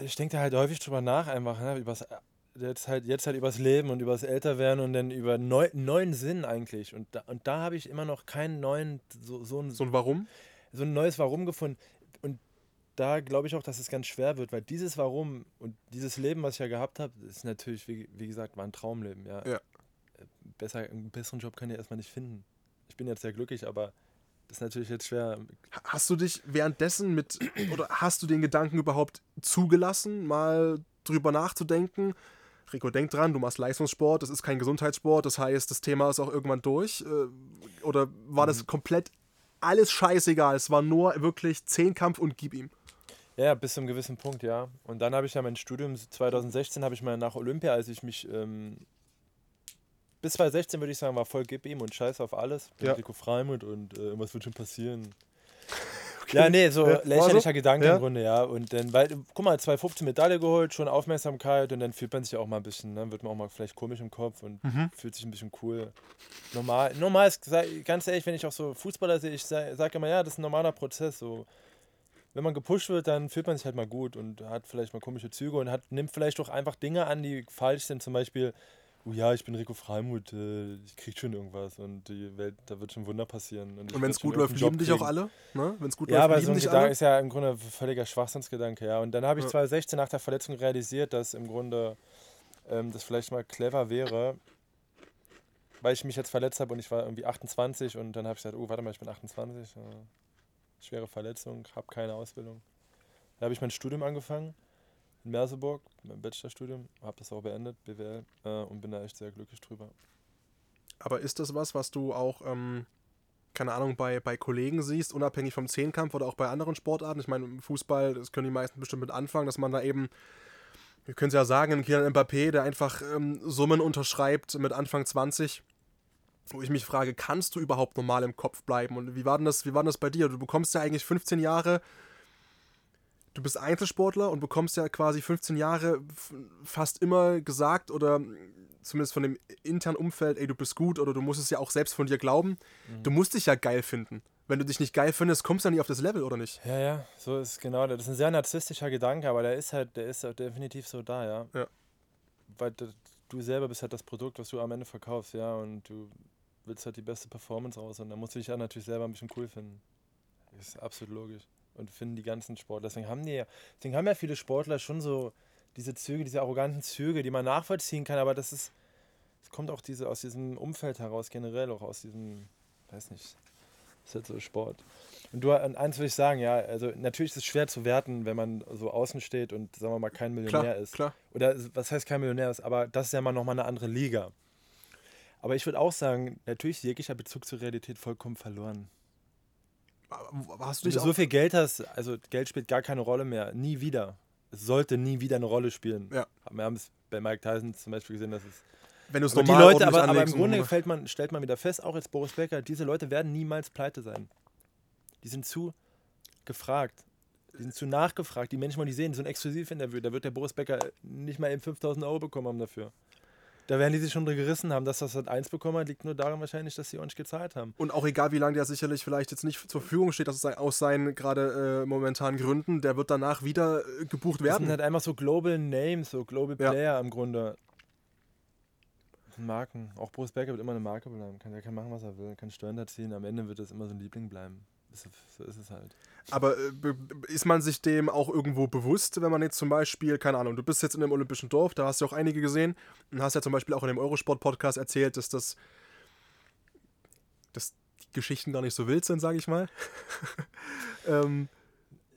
ich denke da halt häufig drüber nach einfach, ne, übers, jetzt halt, jetzt halt übers Leben und übers Älterwerden und dann über neu, neuen Sinn eigentlich. Und da, und da habe ich immer noch keinen neuen, so, so, ein, So ein Warum? so ein neues Warum gefunden. Und da glaube ich auch, dass es ganz schwer wird, weil dieses Warum und dieses Leben, was ich ja gehabt habe, ist natürlich, wie, wie gesagt, war ein Traumleben. Ja. Ja. Besser, einen besseren Job kann ich erstmal nicht finden. Ich bin jetzt sehr glücklich, aber das ist natürlich jetzt schwer. Hast du dich währenddessen mit, oder hast du den Gedanken überhaupt zugelassen, mal drüber nachzudenken? Rico, denk dran, du machst Leistungssport, das ist kein Gesundheitssport, das heißt, das Thema ist auch irgendwann durch. Äh, Oder war das komplett alles scheißegal? Es war nur wirklich Zehnkampf und gib ihm. Ja, bis zu einem gewissen Punkt, ja. Und dann habe ich ja mein Studium 2016 habe ich mal nach Olympia, als ich mich ähm, bis 2016 würde ich sagen, war voll gib ihm und scheiß auf alles. Ja. Rico Freimund und äh, was wird schon passieren. Ja, nee, so Ja, lächerlicher so? Gedanke Ja. im Grunde, ja. Und dann, weil, guck mal, 2015 Medaille geholt, schon Aufmerksamkeit und dann fühlt man sich auch mal ein bisschen, ne, wird man auch mal vielleicht komisch im Kopf und Mhm. fühlt sich ein bisschen cool. Normal, normal ist, ganz ehrlich, wenn ich auch so Fußballer sehe, ich sage immer, ja, das ist ein normaler Prozess. So. Wenn man gepusht wird, dann fühlt man sich halt mal gut und hat vielleicht mal komische Züge und hat, nimmt vielleicht auch einfach Dinge an, die falsch sind. Zum Beispiel, oh ja, ich bin Rico Freimuth, äh, ich krieg schon irgendwas und die Welt, da wird schon Wunder passieren. Und werd wenn es gut läuft, lieben dich auch alle. Ne? Wenn es gut Ja, läuft, aber so lieben ein dich Gedanke alle. ist ja im Grunde ein völliger Schwachsinnsgedanke, ja. Und dann habe ich Ja. 2016 nach der Verletzung realisiert, dass im Grunde ähm, das vielleicht mal clever wäre, weil ich mich jetzt verletzt habe und ich war irgendwie 28 und dann habe ich gesagt, oh, warte mal, ich bin 28, äh, schwere Verletzung, habe keine Ausbildung. Da habe ich mein Studium angefangen in Merseburg, mein Bachelorstudium, habe das auch beendet, BWL, äh, und bin da echt sehr glücklich drüber. Aber ist das was, was du auch, ähm, keine Ahnung, bei, bei Kollegen siehst, unabhängig vom Zehnkampf oder auch bei anderen Sportarten? Ich meine, im Fußball, das können die meisten bestimmt mit anfangen, dass man da eben, wir können es ja sagen, ein Kylian Mbappé, der einfach ähm, Summen unterschreibt mit Anfang 20, wo ich mich frage, kannst du überhaupt normal im Kopf bleiben? Und wie war denn das, wie war das bei dir? Du bekommst ja eigentlich 15 Jahre, du bist Einzelsportler und bekommst ja quasi 15 Jahre fast immer gesagt oder zumindest von dem internen Umfeld, ey, du bist gut oder du musst es ja auch selbst von dir glauben. Du musst dich ja geil finden. Wenn du dich nicht geil findest, kommst du ja nicht auf das Level, oder nicht? Ja, ja, so ist genau. Das ist ein sehr narzisstischer Gedanke, aber der ist halt, der ist halt definitiv so da, ja. Ja. Weil du selber bist halt das Produkt, was du am Ende verkaufst, ja, und du willst halt die beste Performance raus und dann musst du dich ja natürlich selber ein bisschen cool finden. Das ist absolut logisch. Und finden die ganzen Sportler. Deswegen haben die ja, deswegen haben ja viele Sportler schon so diese Züge, diese arroganten Züge, die man nachvollziehen kann, aber das ist, es kommt auch diese, aus diesem Umfeld heraus, generell auch aus diesem, weiß nicht, ist halt so Sport. Und du, und eins will ich sagen, ja, also natürlich ist es schwer zu werten, wenn man so außen steht und, sagen wir mal, kein Millionär Klar, ist. klar. Oder was heißt kein Millionär ist, aber das ist ja mal nochmal eine andere Liga. Aber ich würde auch sagen, natürlich ist jeglicher Bezug zur Realität vollkommen verloren. Aber Hast du Wenn dich du so viel Geld hast, also Geld spielt gar keine Rolle mehr, nie wieder. Es sollte nie wieder eine Rolle spielen. Ja. Wir haben es bei Mike Tyson zum Beispiel gesehen, dass es wenn du es aber die normal Leute, aber, aber im Grunde normal- fällt man, stellt man wieder fest, auch jetzt Boris Becker, diese Leute werden niemals pleite sein. Die sind zu gefragt. Die sind zu nachgefragt. Die Menschen die sehen. So ein Exklusivinterview, da wird der Boris Becker nicht mal eben 5000 Euro bekommen haben dafür. Da werden die sich schon drin gerissen haben. Dass das Sat 1 bekommen hat, liegt nur daran wahrscheinlich, dass sie ordentlich gezahlt haben. Und auch egal, wie lange der sicherlich vielleicht jetzt nicht zur Verfügung steht, dass es aus seinen gerade äh, momentanen Gründen, der wird danach wieder äh, gebucht Das werden. sind halt einfach so Global Names, so Global Ja. Player im Grunde. Das Marken. Auch Boris Becker wird immer eine Marke bleiben. Kann, der kann machen, was er will, kann Steuern da ziehen. Am Ende wird es immer so ein Liebling bleiben. So ist es halt. Aber äh, ist man sich dem auch irgendwo bewusst, wenn man jetzt zum Beispiel, keine Ahnung, du bist jetzt in einem olympischen Dorf, da hast du auch einige gesehen und hast ja zum Beispiel auch in dem Eurosport-Podcast erzählt, dass das dass die Geschichten gar nicht so wild sind, sage ich mal. ähm,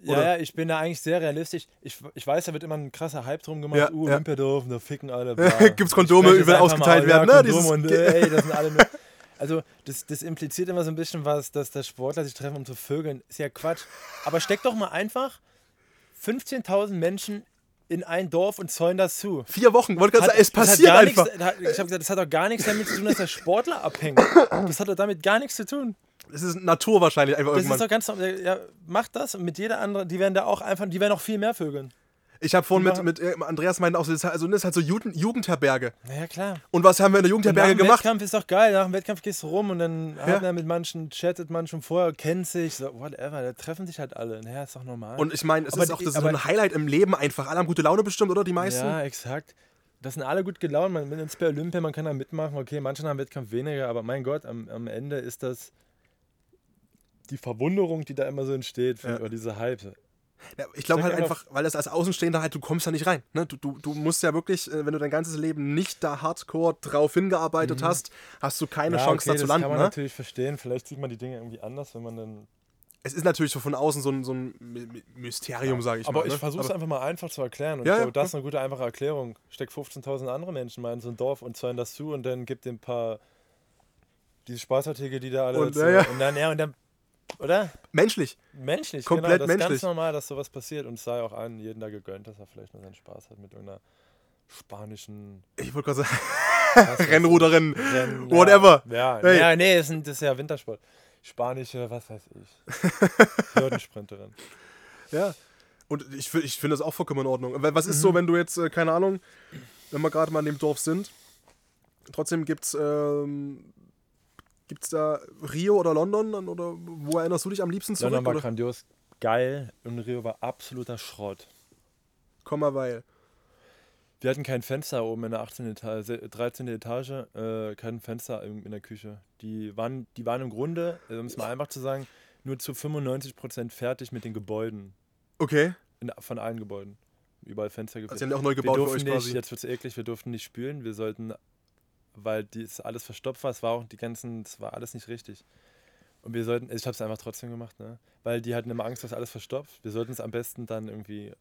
Ja, ja, ich bin da eigentlich sehr realistisch. Ich, ich weiß, da wird immer ein krasser Hype drum gemacht. Ja, uh, ja. Olympiadorf, da ficken alle. bla. Gibt's Ich Kondome, überall einfach ausgeteilt mal, werden, Ja, ne? Kondome und ey, das sind alle nur. Also, das, das impliziert immer so ein bisschen was, dass der Sportler sich treffen, um zu vögeln. Ist ja Quatsch. Aber steck doch mal einfach 15.000 Menschen in ein Dorf und zäunen das zu. vier Wochen, wollte gerade sagen, es das hat passiert einfach. Nichts, hat, ich habe gesagt, das hat doch gar nichts damit zu tun, dass der Sportler abhängt. Das hat doch damit gar nichts zu tun. Es ist Natur wahrscheinlich einfach Das ist irgendwann. doch ganz normal. Ja, macht das und mit jeder anderen, die werden da auch einfach, die werden auch viel mehr vögeln. Ich habe vorhin Die mit, mit äh, Andreas meinte auch, so, das ist halt- also das ist halt so Jugend, Jugendherberge. Naja, klar. Und was haben wir in der Und nach Jugendherberge dem gemacht? Wettkampf ist doch geil. Nach dem Wettkampf gehst du rum und dann Ja. hat er mit manchen, chattet man schon vorher, kennt sich, so, whatever. Da treffen sich halt alle. Naja, ist doch normal. Und ich meine, es Aber ist auch das ist so ein Highlight im Leben einfach. Alle haben gute Laune bestimmt, oder? Die meisten? Ja, exakt. Das sind alle gut gelaunt. Man ist bei Olympia, man kann da mitmachen. Okay, manche haben Wettkampf weniger, aber mein Gott, am, am Ende ist das die Verwunderung, die da immer so entsteht, Ja. oder diese Hype. Ja, ich glaube halt einfach- weil das als Außenstehender halt, du kommst da nicht rein. Ne? Du, du, du musst ja wirklich, äh, wenn du dein ganzes Leben nicht da hardcore drauf hingearbeitet hast, hast du keine Mhm. Ja, Chance okay, da zu das landen. kann man Ne? natürlich verstehen. Vielleicht sieht man die Dinge irgendwie anders, wenn man dann. Es ist natürlich so von außen so ein, so ein My- My- Mysterium, sage ich aber mal. ich ne? versuche es einfach mal einfach zu erklären. Und Ja, ich ja, glaube, das ist eine gute, einfache Erklärung. Steck 15.000 andere Menschen mal in so ein Dorf und zahlen das zu und dann gibt ein paar. Diese Spaßartikel, die da alle. Und, ja, ja. und dann, ja, und dann. Oder? Menschlich. Menschlich, Komplett genau. Das ist menschlich. ganz normal, dass sowas passiert. Und es sei auch allen jeden da gegönnt, dass er vielleicht nur seinen Spaß hat mit irgendeiner spanischen Ich wollte gerade sagen, Rennruderin, Rennen- whatever. Ja, Hey. ja nee, das ist, ist ja Wintersport. Spanische, was weiß ich. Hürdensprinterin. Ja. Und ich, ich finde das auch vollkommen in Ordnung. Was ist Mhm. so, wenn du jetzt, äh, keine Ahnung, wenn wir gerade mal in dem Dorf sind, trotzdem gibt's, ähm, gibt's da Rio oder London oder wo erinnerst du dich am liebsten zurück? London war Oder? grandios, geil und Rio war absoluter Schrott. Komm mal, weil. Wir hatten kein Fenster oben in der 18. Etage, 13. Etage, äh, kein Fenster in, der Küche. Die waren, die waren im Grunde, äh, um es mal einfach zu sagen, nur zu 95% fertig mit den Gebäuden. Okay. In, von allen Gebäuden. Überall Fenster Also gefehlt. die haben auch neu wir gebaut für durften euch nicht, quasi. jetzt wird es eklig, wir durften nicht spülen. Wir sollten, weil dies alles verstopft war, es war auch die ganzen, es war alles nicht richtig. Und wir sollten, ich habe es einfach trotzdem gemacht, ne? Weil die hatten immer Angst, dass alles verstopft. Wir sollten es am besten dann irgendwie.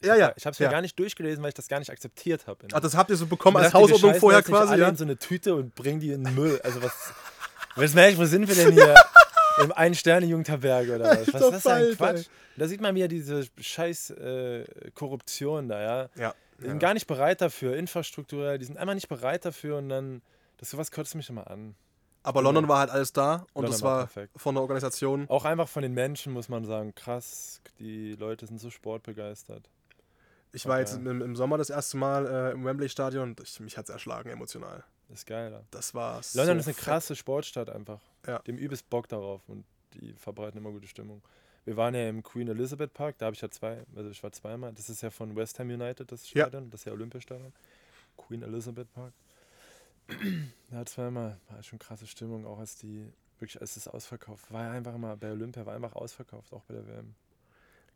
Ich Ja, ja, Ich habe es mir ja. gar nicht durchgelesen, weil ich das gar nicht akzeptiert habe. Ach, das habt ihr so bekommen als dachte, Hausordnung vorher quasi, ja? in so eine Tüte und bringen die in den Müll. Also was. Was merke ich, wo sind wir denn hier? Im Ein-Sterne-Jugendherberge oder was? Was ist das für ein Quatsch? Da sieht man wieder diese scheiß äh, Korruption da, ja. Ja. Die sind gar nicht bereit dafür, infrastrukturell, die sind einfach nicht bereit dafür und dann, das sowas kotzt mich immer an. Aber London war halt alles da und London das war war von der Organisation. Auch einfach von den Menschen muss man sagen, krass, die Leute sind so sportbegeistert. Ich war jetzt Okay. im, im Sommer das erste Mal äh, im Wembley-Stadion und ich, mich hat es erschlagen emotional. Ist geil da. Das war London so ist eine krasse Sportstadt einfach. Ja. Dem übelst Bock darauf und die verbreiten immer gute Stimmung. Wir waren ja im Queen Elizabeth Park, da habe ich ja zwei, also ich war zweimal. Das ist ja von West Ham United, das Ja. Stadion, das ist ja Olympiastadion. Queen Elizabeth Park. Ja, zweimal war schon krasse Stimmung, auch als die, wirklich als es ausverkauft war. ja einfach mal bei Olympia, war einfach ausverkauft, auch bei der WM.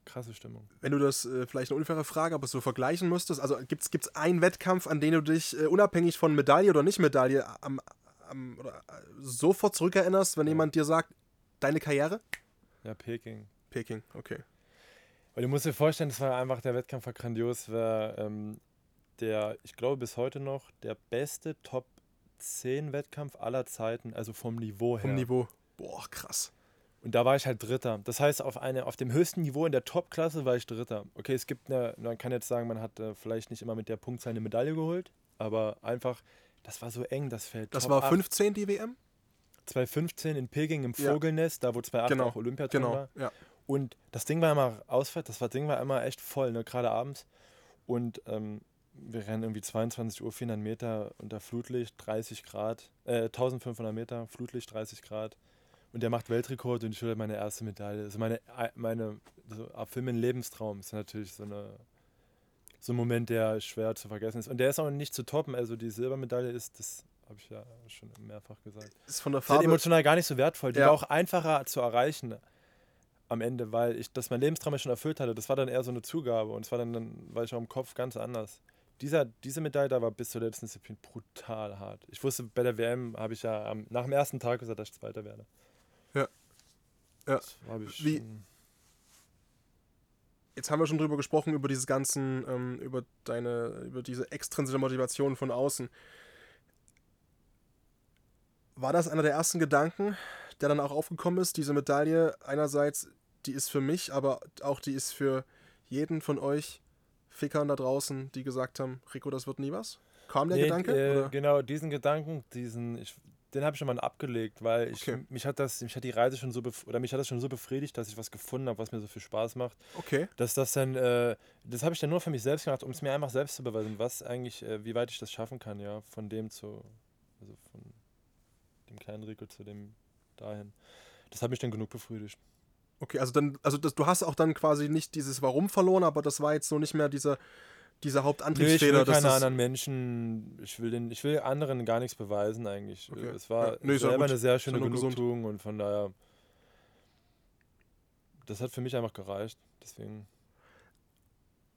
Krasse Stimmung. Wenn du das, äh, vielleicht eine unfaire Frage, aber so vergleichen müsstest, also gibt es einen Wettkampf, an den du dich äh, unabhängig von Medaille oder nicht Medaille am, am, oder, äh, sofort zurückerinnerst, wenn Ja. jemand dir sagt, deine Karriere? Ja, Peking. Peking, okay. Weil du musst dir vorstellen, das war einfach, der Wettkampf war grandios, war ähm, der, ich glaube bis heute noch, der beste Top 10 Wettkampf aller Zeiten, also vom Niveau her. Vom Niveau. Boah, krass. Und da war ich halt Dritter. Das heißt, auf, eine, auf dem höchsten Niveau in der Top-Klasse war ich Dritter. Okay, es gibt eine, man kann jetzt sagen, man hat äh, vielleicht nicht immer mit der Punktzahl eine Medaille geholt, aber einfach, das war so eng, das Feld. Das Top war 8. 15 die WM? 2015 in Peking im Ja. Vogelnest, da wo 2008 Genau, auch Olympiaton Genau, war. ja. Und das Ding war immer ausfällt, das Ding war immer echt voll, ne? gerade abends. Und ähm, wir rennen irgendwie 22 Uhr 400 Meter unter Flutlicht, 30 Grad, äh, 1500 Meter, Flutlicht 30 Grad. Und der macht Weltrekord und ich will meine erste Medaille. Also meine, meine so, ab Film ein Lebenstraum ist natürlich so, eine, so ein Moment, der schwer zu vergessen ist. Und der ist auch nicht zu toppen. Also die Silbermedaille ist, das habe ich ja schon mehrfach gesagt. Ist von der Die sind Farbe. emotional gar nicht so wertvoll. Die Ja. war auch einfacher zu erreichen am Ende, weil ich das mein Lebenstraum ja schon erfüllt hatte. Das war dann eher so eine Zugabe und es war dann, war ich auch im Kopf ganz anders. Dieser, diese Medaille da war bis zur letzten Disziplin brutal hart. Ich wusste, bei der WM habe ich ja am, nach dem ersten Tag gesagt, dass ich Zweiter werde. Ja. Ja. Das habe ich Wie- Jetzt haben wir schon drüber gesprochen, über dieses ganzen, ähm, über deine, über diese extrinsische Motivation von außen. War das einer der ersten Gedanken, der dann auch aufgekommen ist? Diese Medaille, einerseits, die ist für mich, aber auch die ist für jeden von euch Fickern da draußen, die gesagt haben, Rico, das wird nie was? Kam der Nee, Gedanke? Äh, genau, diesen Gedanken, diesen, ich, den habe ich schon mal abgelegt, weil ich, Okay. mich hat das, mich hat die Reise schon so oder mich hat das schon so befriedigt, dass ich was gefunden habe, was mir so viel Spaß macht. Okay. dass das dann, äh, das habe ich dann nur für mich selbst gemacht, um es mir einfach selbst zu beweisen, was eigentlich, äh, wie weit ich das schaffen kann, ja, von dem zu, also von dem kleinen Rico zu dem dahin. Das hat mich dann genug befriedigt. Okay, also dann, also das, du hast auch dann quasi nicht dieses Warum verloren, aber das war jetzt so nicht mehr dieser, dieser Nö, ich Hauptantriebsfeder. will keine anderen Menschen, ich will, den, ich will anderen gar nichts beweisen eigentlich. Okay. Es war Ja, nee, selber eine sehr schöne. Genugtuung und von daher das hat für mich einfach gereicht. Deswegen.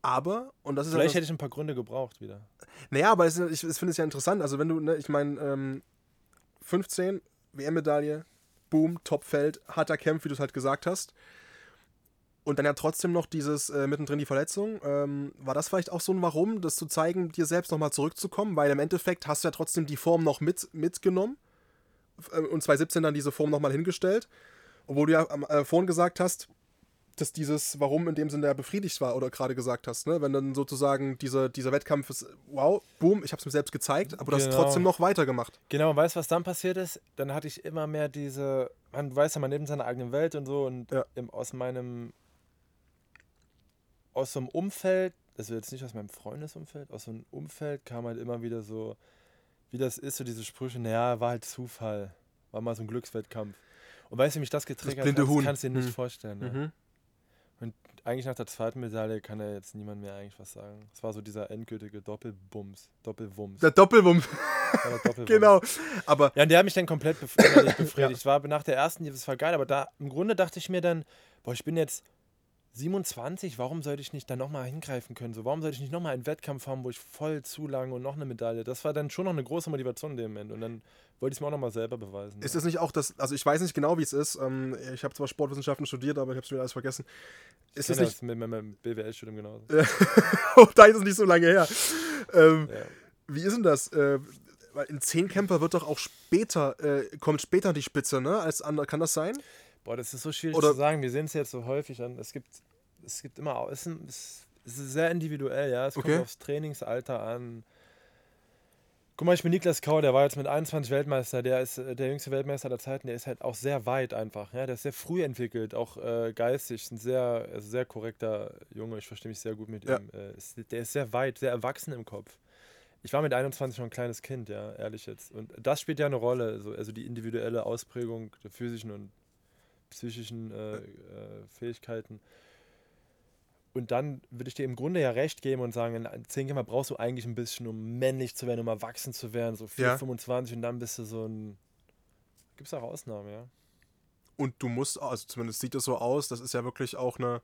Aber, und das ist Vielleicht ja hätte ich ein paar Gründe gebraucht wieder. Naja, aber es ich, ich finde es ja interessant. Also, wenn du, ne, ich meine, ähm, 15, WM-Medaille, Boom, Topfeld, harter Kampf, wie du es halt gesagt hast. Und dann ja trotzdem noch dieses äh, mittendrin die Verletzung. Ähm, war das vielleicht auch so ein Warum, das zu zeigen, dir selbst nochmal zurückzukommen? Weil im Endeffekt hast du ja trotzdem die Form noch mit, mitgenommen. Äh, Und 2017 dann diese Form nochmal hingestellt. Obwohl du ja äh, vorhin gesagt hast, dass dieses Warum in dem Sinne ja befriedigt war oder gerade gesagt hast, ne? Wenn dann sozusagen dieser, dieser Wettkampf ist, wow, boom, ich habe es mir selbst gezeigt, aber du hast Genau. trotzdem noch weitergemacht. Genau, und weißt du, was dann passiert ist? Dann hatte ich immer mehr diese, man weiß ja, man lebt in seiner eigenen Welt und so und Ja. im, aus meinem, aus so einem Umfeld, also jetzt nicht aus meinem Freundesumfeld, aus so einem Umfeld kam halt immer wieder so, wie das ist, so diese Sprüche, naja, war halt Zufall, war mal so ein Glückswettkampf. Und weißt du, wie mich das getriggert blinde hat, das kannst du dir nicht Hm. vorstellen. Ne? Mhm. Eigentlich nach der zweiten Medaille kann ja jetzt niemand mehr eigentlich was sagen. Es war so dieser endgültige Doppelbums, Doppelwumms. Der Doppelwumms, War der Doppelwumms. genau. Aber Ja, und der hat mich dann komplett bef befriedigt. War nach der ersten, das war geil, aber da im Grunde dachte ich mir dann, boah, ich bin jetzt 27, warum sollte ich nicht da nochmal hingreifen können? So, warum sollte ich nicht nochmal einen Wettkampf haben, wo ich voll zulange und noch eine Medaille? Das war dann schon noch eine große Motivation in dem Moment. Und dann wollte ich es mir auch nochmal selber beweisen. ist ja. es nicht auch das, also ich weiß nicht genau, wie es ist. Ähm, ich habe zwar Sportwissenschaften studiert, aber ich habe es wieder alles vergessen. Ist Ich es kenn nicht, das mit meinem BWL-Studium genauso. oh, da ist es nicht so lange her. Ähm, Ja. Wie ist denn das? Äh, weil ein Zehnkämpfer wird doch auch später, äh, kommt später an die Spitze, ne? Als andere, kann das sein? Boah, das ist so schwierig Oder- zu sagen. Wir sehen es jetzt so häufig an. Es gibt, es gibt immer, es ist, es ist sehr individuell, ja. Es Okay. kommt aufs Trainingsalter an. Guck mal, ich bin Niklas Kau, der war jetzt mit 21 Weltmeister, der ist äh, der jüngste Weltmeister aller Zeiten, der ist halt auch sehr weit einfach, ja, der ist sehr früh entwickelt, auch äh, geistig, ein sehr, also sehr korrekter Junge, ich verstehe mich sehr gut mit Ja. ihm. Äh, ist, der ist sehr weit, sehr erwachsen im Kopf. Ich war mit 21 noch ein kleines Kind, ja, ehrlich jetzt. Und das spielt ja eine Rolle, so, also die individuelle Ausprägung der physischen und psychischen äh, äh, Fähigkeiten. Und dann würde ich dir im Grunde ja recht geben und sagen, in 10 Kämpfer brauchst du eigentlich ein bisschen, um männlich zu werden, um erwachsen zu werden, so 4, Ja. 25 und dann bist du so ein. Gibt es auch Ausnahmen, ja? Und du musst, also zumindest sieht es so aus, das ist ja wirklich auch eine,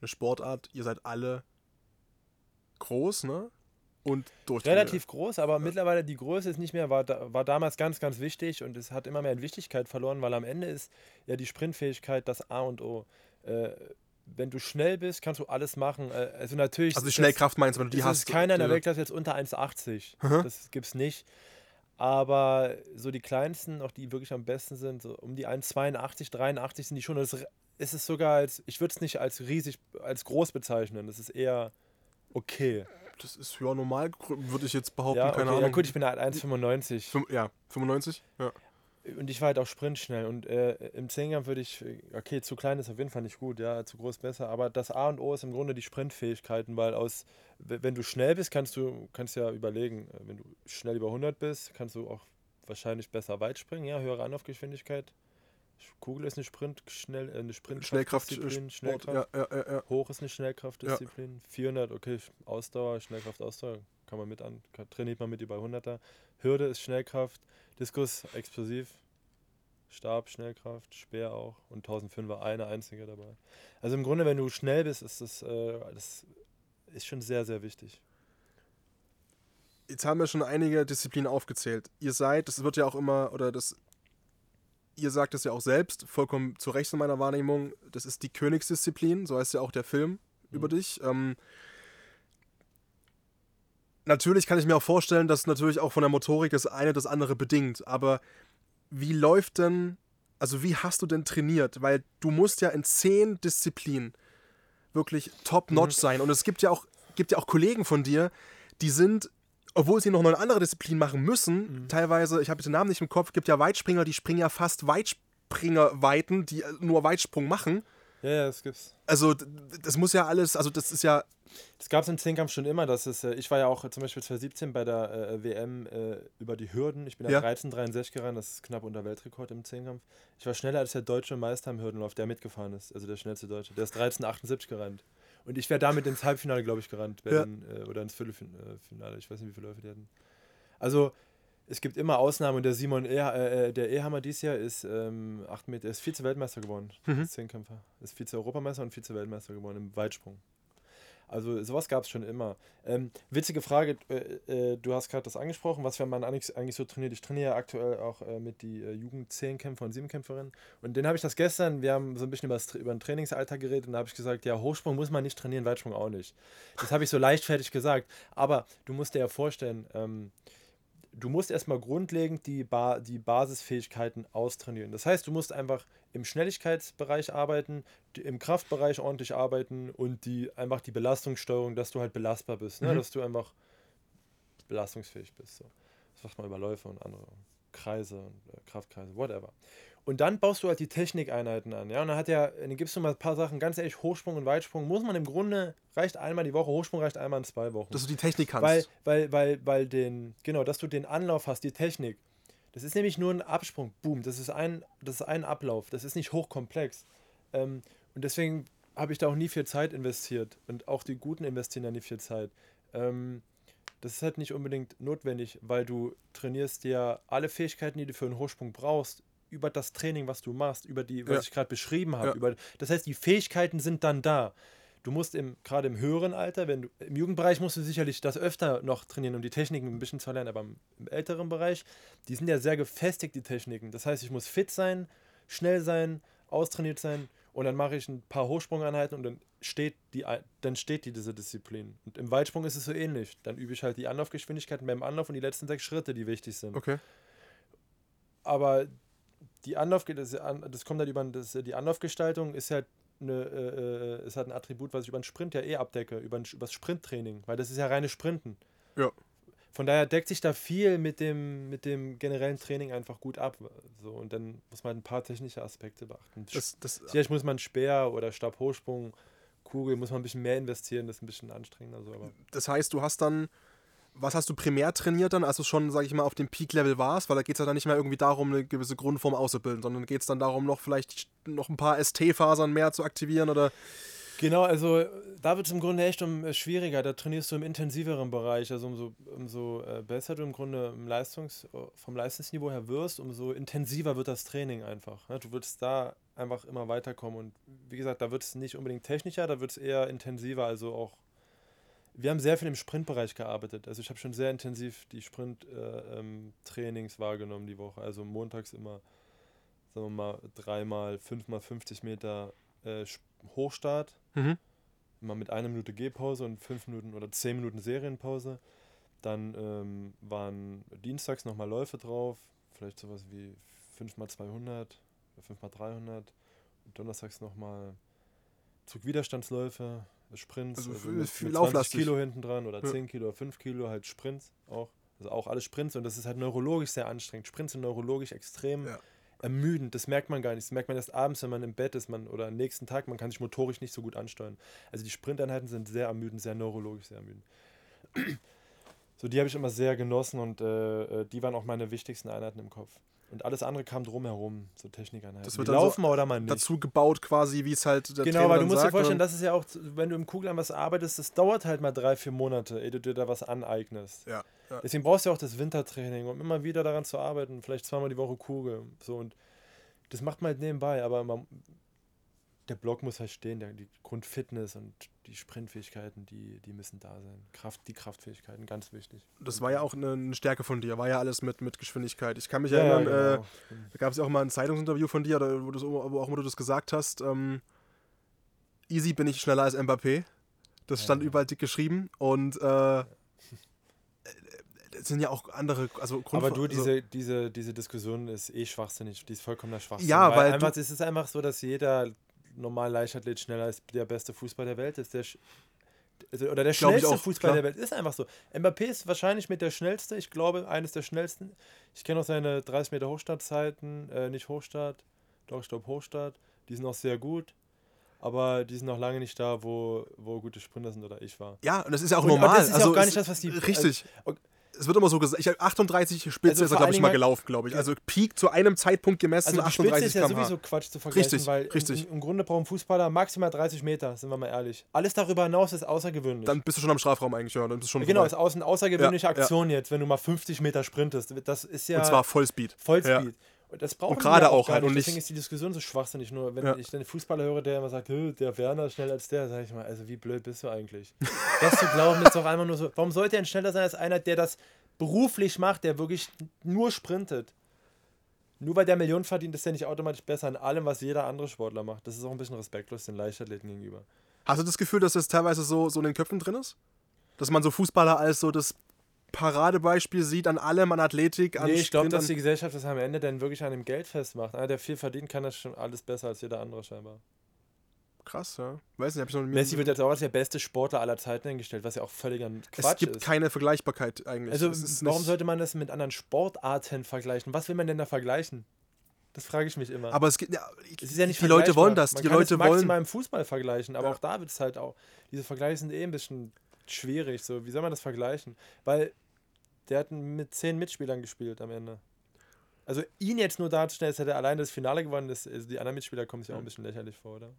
eine Sportart. Ihr seid alle groß, ne? Und durch Relativ groß, aber mittlerweile die Größe ist nicht mehr, war, war damals ganz, ganz wichtig und es hat immer mehr in Wichtigkeit verloren, weil am Ende ist ja die Sprintfähigkeit das A und O. Äh, wenn du schnell bist, kannst du alles machen. Äh, also natürlich. Also Schnellkraft meinst du, wenn du Die hast. ist keiner in der äh, Weltklasse jetzt unter 1,80. Mhm. Das gibt's nicht. Aber so die kleinsten, auch die wirklich am besten sind, so um die 1,82, 83 sind die schon. Das ist es sogar als, ich würde es nicht als riesig, als groß bezeichnen. Das ist eher okay. Das ist ja normal, würde ich jetzt behaupten, Ja, keine okay. ja Ahnung. gut, ich bin halt 1,95 Fünf- ja, 95? Ja. und ich war halt auch sprintschnell. Und äh, im Zehnkampf würde ich, okay, zu klein ist auf jeden Fall nicht gut, ja, zu groß besser. Aber das A und O ist im Grunde die Sprintfähigkeiten, weil aus, wenn du schnell bist, kannst du, kannst ja überlegen, äh, wenn du schnell über 100 bist, kannst du auch wahrscheinlich besser weit springen, ja, höhere Anlaufgeschwindigkeit. Kugel ist eine Sprint, schnell, äh, eine Sprint, Schnellkraft, Disziplin, äh, Sport, Schnellkraft. ja, ja, ja, ja. Hoch ist eine Schnellkraftdisziplin. 400, okay, Ausdauer, Schnellkraft, Ausdauer, kann man mit an, kann, trainiert man mit über 100er. Hürde ist Schnellkraft, Diskus explosiv, Stab, Schnellkraft, Speer auch und 1005er eine einzige dabei. Also im Grunde, wenn du schnell bist, ist das, äh, das ist schon sehr, sehr wichtig. Jetzt haben wir schon einige Disziplinen aufgezählt. Ihr seid, das wird ja auch immer, oder das, ihr sagt es ja auch selbst, vollkommen zu Recht in meiner Wahrnehmung, das ist die Königsdisziplin, so heißt ja auch der Film über dich. Ähm, natürlich kann ich mir auch vorstellen, dass natürlich auch von der Motorik das eine das andere bedingt, aber wie läuft denn, also wie hast du denn trainiert? Weil du musst ja in zehn Disziplinen wirklich top-notch sein. Und es gibt ja auch, gibt ja auch Kollegen von dir, die sind, obwohl sie noch eine andere Disziplin machen müssen, teilweise, ich habe den Namen nicht im Kopf, gibt ja Weitspringer, die springen ja fast Weitspringerweiten, die äh, nur Weitsprung machen. Ja, ja, das gibt's. Also das muss ja alles, also das ist ja, Das gab es im Zehnkampf schon immer. Das ist, äh, ich war ja auch zum Beispiel 2017 bei der äh, WM äh, über die Hürden. Ich bin Ja. ja 13,63 gerannt, das ist knapp unter Weltrekord im Zehnkampf. Ich war schneller als der deutsche Meister im Hürdenlauf, der mitgefahren ist, also der schnellste Deutsche. Der ist 13,78 gerannt. Und ich wäre damit ins Halbfinale, glaube ich, gerannt. Ja. Dann, äh, oder ins Viertelfinale. Ich weiß nicht, wie viele Läufe die hatten. Also, es gibt immer Ausnahmen und der Simon e äh, der Ehammer dieses Jahr ist ähm, 8 Meter, ist Vize-Weltmeister geworden. Mhm. Zehnkämpfer. Ist Vize-Europameister und Vize-Weltmeister geworden im Weitsprung. Also sowas gab es schon immer. Ähm, witzige Frage, äh, äh, du hast gerade das angesprochen, was wenn man eigentlich, eigentlich so trainiert. Ich trainiere ja aktuell auch äh, mit die äh, Jugend-Zehnkämpfer und Siebenkämpferinnen. Und den habe ich das gestern, wir haben so ein bisschen über, über den Trainingsalter geredet und da habe ich gesagt, ja, Hochsprung muss man nicht trainieren, Weitsprung auch nicht. Das habe ich so leichtfertig gesagt. Aber du musst dir ja vorstellen, ähm, du musst erstmal grundlegend die, ba die Basisfähigkeiten austrainieren. Das heißt, du musst einfach im Schnelligkeitsbereich arbeiten, im Kraftbereich ordentlich arbeiten und die einfach die Belastungssteuerung, dass du halt belastbar bist, ne? Mhm. dass du einfach belastungsfähig bist. So. Das sagt man über Läufe und andere Kreise und äh, Kraftkreise, whatever. Und dann baust du halt die Technikeinheiten an. Ja? Und dann hat ja, dann gibst du mal ein paar Sachen, ganz ehrlich, Hochsprung und Weitsprung muss man im Grunde, reicht einmal die Woche, Hochsprung reicht einmal in zwei Wochen. Dass du die Technik kannst. Weil, weil, weil, weil den, genau, dass du den Anlauf hast, die Technik. Das ist nämlich nur ein Absprung. Boom, das ist ein, das ist ein Ablauf. Das ist nicht hochkomplex. Ähm, und deswegen habe ich da auch nie viel Zeit investiert. Und auch die Guten investieren da nie viel Zeit. Ähm, das ist halt nicht unbedingt notwendig, weil du trainierst dir alle Fähigkeiten, die du für einen Hochsprung brauchst, über das Training, was du machst, über die, was Ja. ich gerade beschrieben habe. Ja. Über, das heißt, die Fähigkeiten sind dann da. Du musst im, gerade im höheren Alter, wenn du im Jugendbereich musst du sicherlich das öfter noch trainieren, um die Techniken ein bisschen zu lernen, aber im, im älteren Bereich, die sind ja sehr gefestigt, die Techniken. Das heißt, ich muss fit sein, schnell sein, austrainiert sein und dann mache ich ein paar Hochsprungeinheiten und dann steht die, dann steht die diese Disziplin. Und im Weitsprung ist es so ähnlich. Dann übe ich halt die Anlaufgeschwindigkeiten beim Anlauf und die letzten sechs Schritte, die wichtig sind. okay. Aber die Anlauf, das, das kommt halt über das, die Anlaufgestaltung ist halt eine, äh, äh, ist halt ein Attribut, was ich über den Sprint ja eh abdecke, über, ein, über das Sprinttraining, weil das ist ja reine Sprinten. Ja. Von daher deckt sich da viel mit dem, mit dem generellen Training einfach gut ab. So, und dann muss man ein paar technische Aspekte beachten. Das, das, Vielleicht muss man Speer oder Stabhochsprung, Kugel, muss man ein bisschen mehr investieren, das ist ein bisschen anstrengender. So, aber das heißt, du hast dann, was hast du primär trainiert dann, als du schon, sag ich mal, auf dem Peak-Level warst? Weil da geht es ja dann nicht mehr irgendwie darum, eine gewisse Grundform auszubilden, sondern geht es dann darum, noch vielleicht noch ein paar ST-Fasern mehr zu aktivieren oder. Genau, also da wird es im Grunde echt um, äh, schwieriger. Da trainierst du im intensiveren Bereich. Also umso, umso äh, besser du im Grunde im Leistungs, vom Leistungsniveau her wirst, umso intensiver wird das Training einfach. Ne? Du würdest da einfach immer weiterkommen. Und wie gesagt, da wird es nicht unbedingt technischer, da wird es eher intensiver. Also auch, wir haben sehr viel im Sprintbereich gearbeitet. Also ich habe schon sehr intensiv die Sprint-Trainings äh, ähm, wahrgenommen die Woche. Also montags immer, sagen wir mal, dreimal, fünfmal 50 Meter äh, Hochstart Mhm. immer mit einer Minute Gehpause und fünf Minuten oder zehn Minuten Serienpause. Dann ähm, waren dienstags nochmal Läufe drauf, vielleicht sowas wie 5x200, 5x300. Und donnerstags nochmal Zugwiderstandsläufe, Sprints, Also also, mit, viel mit 20 lauflastig. Kilo hinten dran oder Ja. 10 Kilo oder 5 Kilo, halt Sprints auch. Also auch alle Sprints und das ist halt neurologisch sehr anstrengend. Sprints sind neurologisch extrem Ja. ermüdend. Das merkt man gar nicht. Das merkt man erst abends, wenn man im Bett ist man, oder am nächsten Tag. Man kann sich motorisch nicht so gut ansteuern. Also die Sprinteinheiten sind sehr ermüdend, sehr neurologisch sehr ermüdend. So, die habe ich immer sehr genossen und äh, äh, die waren auch meine wichtigsten Einheiten im Kopf. Und alles andere kam drumherum, so Technikeinheiten. Das wird die so laufen mal oder mal nicht. Dazu gebaut quasi, wie es halt der Genau, Trainer weil du musst dir sagt, vorstellen, und- das ist ja auch, wenn du im Kugel an was arbeitest, das dauert halt mal drei, vier Monate, ehe du dir da was aneignest. Ja, ja. Deswegen brauchst du ja auch das Wintertraining, um immer wieder daran zu arbeiten, vielleicht zweimal die Woche Kugel. So und das macht man halt nebenbei, aber man, der Block muss halt stehen, der, die Grundfitness und die Sprintfähigkeiten, die, die müssen da sein. Kraft, die Kraftfähigkeiten, ganz wichtig. Das war ja auch eine, eine Stärke von dir, war ja alles mit, mit Geschwindigkeit. Ich kann mich Ja, ja, erinnern, äh, genau. da gab es ja auch mal ein Zeitungsinterview von dir, wo, du, wo auch wo du das gesagt hast, ähm, easy bin ich schneller als Mbappé. Das stand Ja. überall dick geschrieben und äh, es sind ja auch andere, also Grund Aber du, also- diese, diese, diese Diskussion ist eh schwachsinnig, die ist vollkommener Schwachsinn. Ja, weil einfach, du- es ist einfach so, dass jeder normal Leichtathlet schneller als der beste Fußball der Welt ist. Der, also, oder der schnellste auch, Fußball klar. der Welt ist einfach so. Mbappé ist wahrscheinlich mit der schnellste, ich glaube, eines der schnellsten. Ich kenne auch seine 30 Meter Hochstartzeiten, äh, nicht Hochstart, doch, ich glaube Hochstart. Die sind auch sehr gut. Aber die sind noch lange nicht da, wo, wo gute Sprinter sind oder ich war. ja, und das ist ja auch Und- normal. und das ist also auch gar nicht das, was die- Richtig. Es wird immer so gesagt, ich hab 38 Spitze Also ist er, glaube ich, mal gelaufen, glaube ich. Also Peak zu einem Zeitpunkt gemessen, Also die Spitze 38 ist ja sowieso Quatsch zu vergleichen, Richtig, weil richtig. Im, im Grunde brauchen Fußballer maximal 30 Meter, sind wir mal ehrlich. Alles darüber hinaus ist außergewöhnlich. Dann bist du schon am Strafraum eigentlich, ja. Dann bist du schon genau, vorbei. ist aus, eine außergewöhnliche Ja, ja. Aktion jetzt, wenn du mal 50 Meter sprintest. Das ist ja Und zwar Vollspeed. Vollspeed. Das brauchen Und die gerade auch gar halt nicht. und Deswegen ist die Diskussion so schwachsinnig. Nur wenn Ja. ich einen Fußballer höre, der immer sagt, "Hö, der Werner ist schneller als der, sage ich mal, also wie blöd bist du eigentlich? das zu glauben ist doch einfach nur so. Warum sollte er denn schneller sein als einer, der das beruflich macht, der wirklich nur sprintet? Nur weil der Millionen verdient, ist der nicht automatisch besser in allem, was jeder andere Sportler macht. Das ist auch ein bisschen respektlos den Leichtathleten gegenüber. Hast du das Gefühl, dass das teilweise so, so in den Köpfen drin ist? Dass man so Fußballer als so das Paradebeispiel sieht an allem, an Athletik, an Nee, ich glaube, dass die Gesellschaft das am Ende dann wirklich an dem Geld festmacht. Einer, der viel verdient, kann das schon alles besser als jeder andere scheinbar. Krass, ja. Weiß nicht, hab ich noch nie Messi wird jetzt auch als der beste Sportler aller Zeiten hingestellt, was ja auch völliger Es Quatsch gibt ist. keine Vergleichbarkeit eigentlich. also Es ist warum sollte man das mit anderen Sportarten vergleichen? Was will man denn da vergleichen? Das frage ich mich immer. Aber es gibt ja, es ist ja nicht die Leute wollen das. Man die kann Leute es wollen. maximal im Fußball vergleichen, aber Ja. auch da wird es halt auch. Diese Vergleiche sind eh ein bisschen schwierig. So, wie soll man das vergleichen? Weil der hat mit zehn Mitspielern gespielt am Ende. Also ihn jetzt nur darzustellen, als hätte er allein das Finale gewonnen, das, also die anderen Mitspieler kommen sich auch ein bisschen lächerlich vor, oder?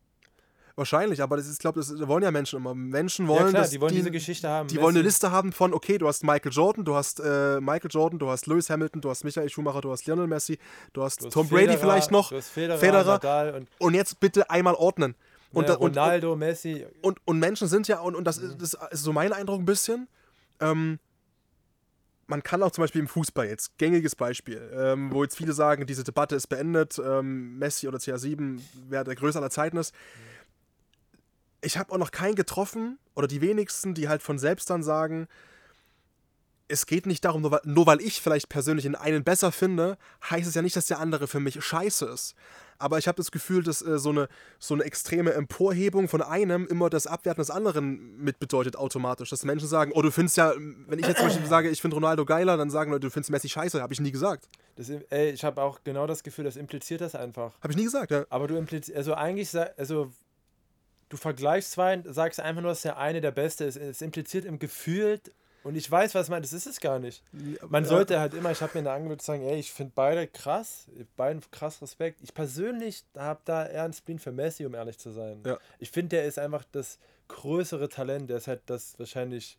Wahrscheinlich, aber das ist, ich glaube, das wollen ja Menschen immer. Menschen wollen, ja klar, die wollen die, diese Geschichte haben. Die wollen eine Messi- Liste haben von, okay, du hast Michael Jordan, du hast äh, Michael Jordan, du hast Lewis Hamilton, du hast Michael Schumacher, du hast Lionel Messi, du hast, Du hast Tom Brady Federer, vielleicht noch. Du hast Federer, Federer. Und, Und jetzt bitte einmal ordnen. Und, ja, da- und, Ronaldo, Messi. und, und Menschen sind ja, und, und das, Mhm. ist, das ist so mein Eindruck ein bisschen, ähm, man kann auch zum Beispiel im Fußball jetzt, gängiges Beispiel, ähm, wo jetzt viele sagen, diese Debatte ist beendet, ähm, Messi oder CR7, wer der Größte aller Zeiten ist. Ich habe auch noch keinen getroffen, oder die wenigsten, die halt von selbst dann sagen, es geht nicht darum, nur weil, nur weil ich vielleicht persönlich den einen besser finde, heißt es ja nicht, dass der andere für mich scheiße ist. Aber ich habe das Gefühl, dass äh, so, eine, so eine extreme Emporhebung von einem immer das Abwerten des anderen mit bedeutet automatisch. Dass Menschen sagen, oh, du findest ja, wenn ich jetzt zum Beispiel sage, ich finde Ronaldo geiler, dann sagen Leute, du findest Messi scheiße. Habe ich nie gesagt. Das, ey, ich habe auch genau das Gefühl, das impliziert das einfach. Habe ich nie gesagt, ja. Aber du implizierst, also eigentlich, also du vergleichst zwei, sagst einfach nur, dass der eine der Beste ist. Es impliziert im Gefühl, und ich weiß, was man, das ist es gar nicht. Man sollte halt immer, ich habe mir da angewöhnt zu sagen, ey, ich finde beide krass, beiden krass Respekt. Ich persönlich habe da eher einen Spleen für Messi, um ehrlich zu sein. Ja. Ich finde, der ist einfach das größere Talent, der ist halt das wahrscheinlich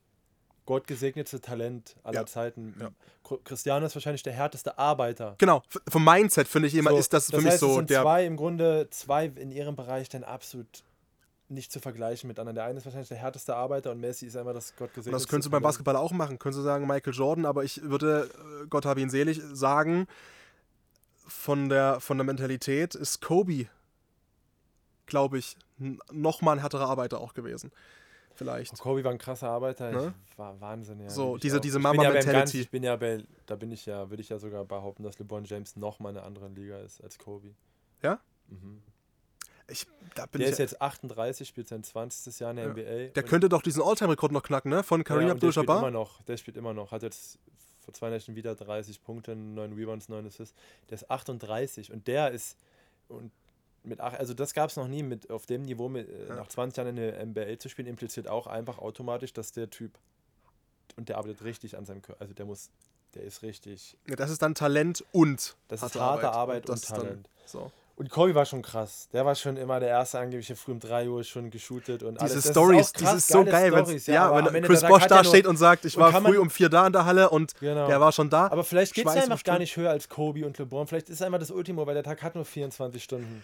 gottgesegnete Talent aller Ja. Zeiten. Ja. Cr- Cristiano ist wahrscheinlich der härteste Arbeiter. Genau, vom Mindset finde ich immer, So, ist das für mich heißt, es so sind der. zwei im Grunde, zwei in ihrem Bereich dann absolut nicht zu vergleichen mit anderen. Der eine ist wahrscheinlich der härteste Arbeiter und Messi ist einfach das Und gottgesegnete das könntest du beim. Basketball auch machen. Könntest du sagen, Michael Jordan, aber ich würde, äh, Gott habe ihn selig, sagen, von der, von der Mentalität ist Kobe, glaube ich, n- noch mal ein härterer Arbeiter auch gewesen. Vielleicht. Und Kobe war ein krasser Arbeiter. Ne? Ich war Wahnsinn, ja. So, ich diese- auch. diese Ich Mama-Mentality. Ganz- Ich bin ja bei, da bin ich ja, würde ich ja sogar behaupten, dass LeBron James noch mal in einer anderen Liga ist als Kobe. Ja? Mhm. Ich, da bin Der ich, ist jetzt 38, spielt sein 20. Jahr in der Ja. NBA. der und- könnte doch diesen Alltime-Rekord noch knacken, ne? Von Kareem ja, und der spielt immer Abdul-Jabbar. noch. Der spielt immer noch. Hat jetzt vor zwei Nächten wieder 30 Punkte, 9 Rebounds, 9 Assists. Der ist 38 und der ist und mit ach, also das gab es noch nie mit auf dem Niveau mit äh, Ja. nach 20 Jahren in der NBA zu spielen impliziert auch einfach automatisch, dass der Typ und der arbeitet richtig an seinem Körper. Also der muss der ist richtig. Ja, das ist dann Talent und Das ist harte Arbeit und das ist dann- Talent. so. Und Kobe war schon krass. Der war schon immer der erste angeblich früh um 3 Uhr schon geshootet und Diese alles. Ist Stories, das ist so geil, Storys, ja, am wenn Chris Bosch da ja steht und sagt, ich war früh um vier da in der Halle und Genau. der war schon da. Aber vielleicht geht es einfach gar nicht höher als Kobe und LeBron. Vielleicht ist es einfach das Ultimo, weil der Tag hat nur 24 Stunden.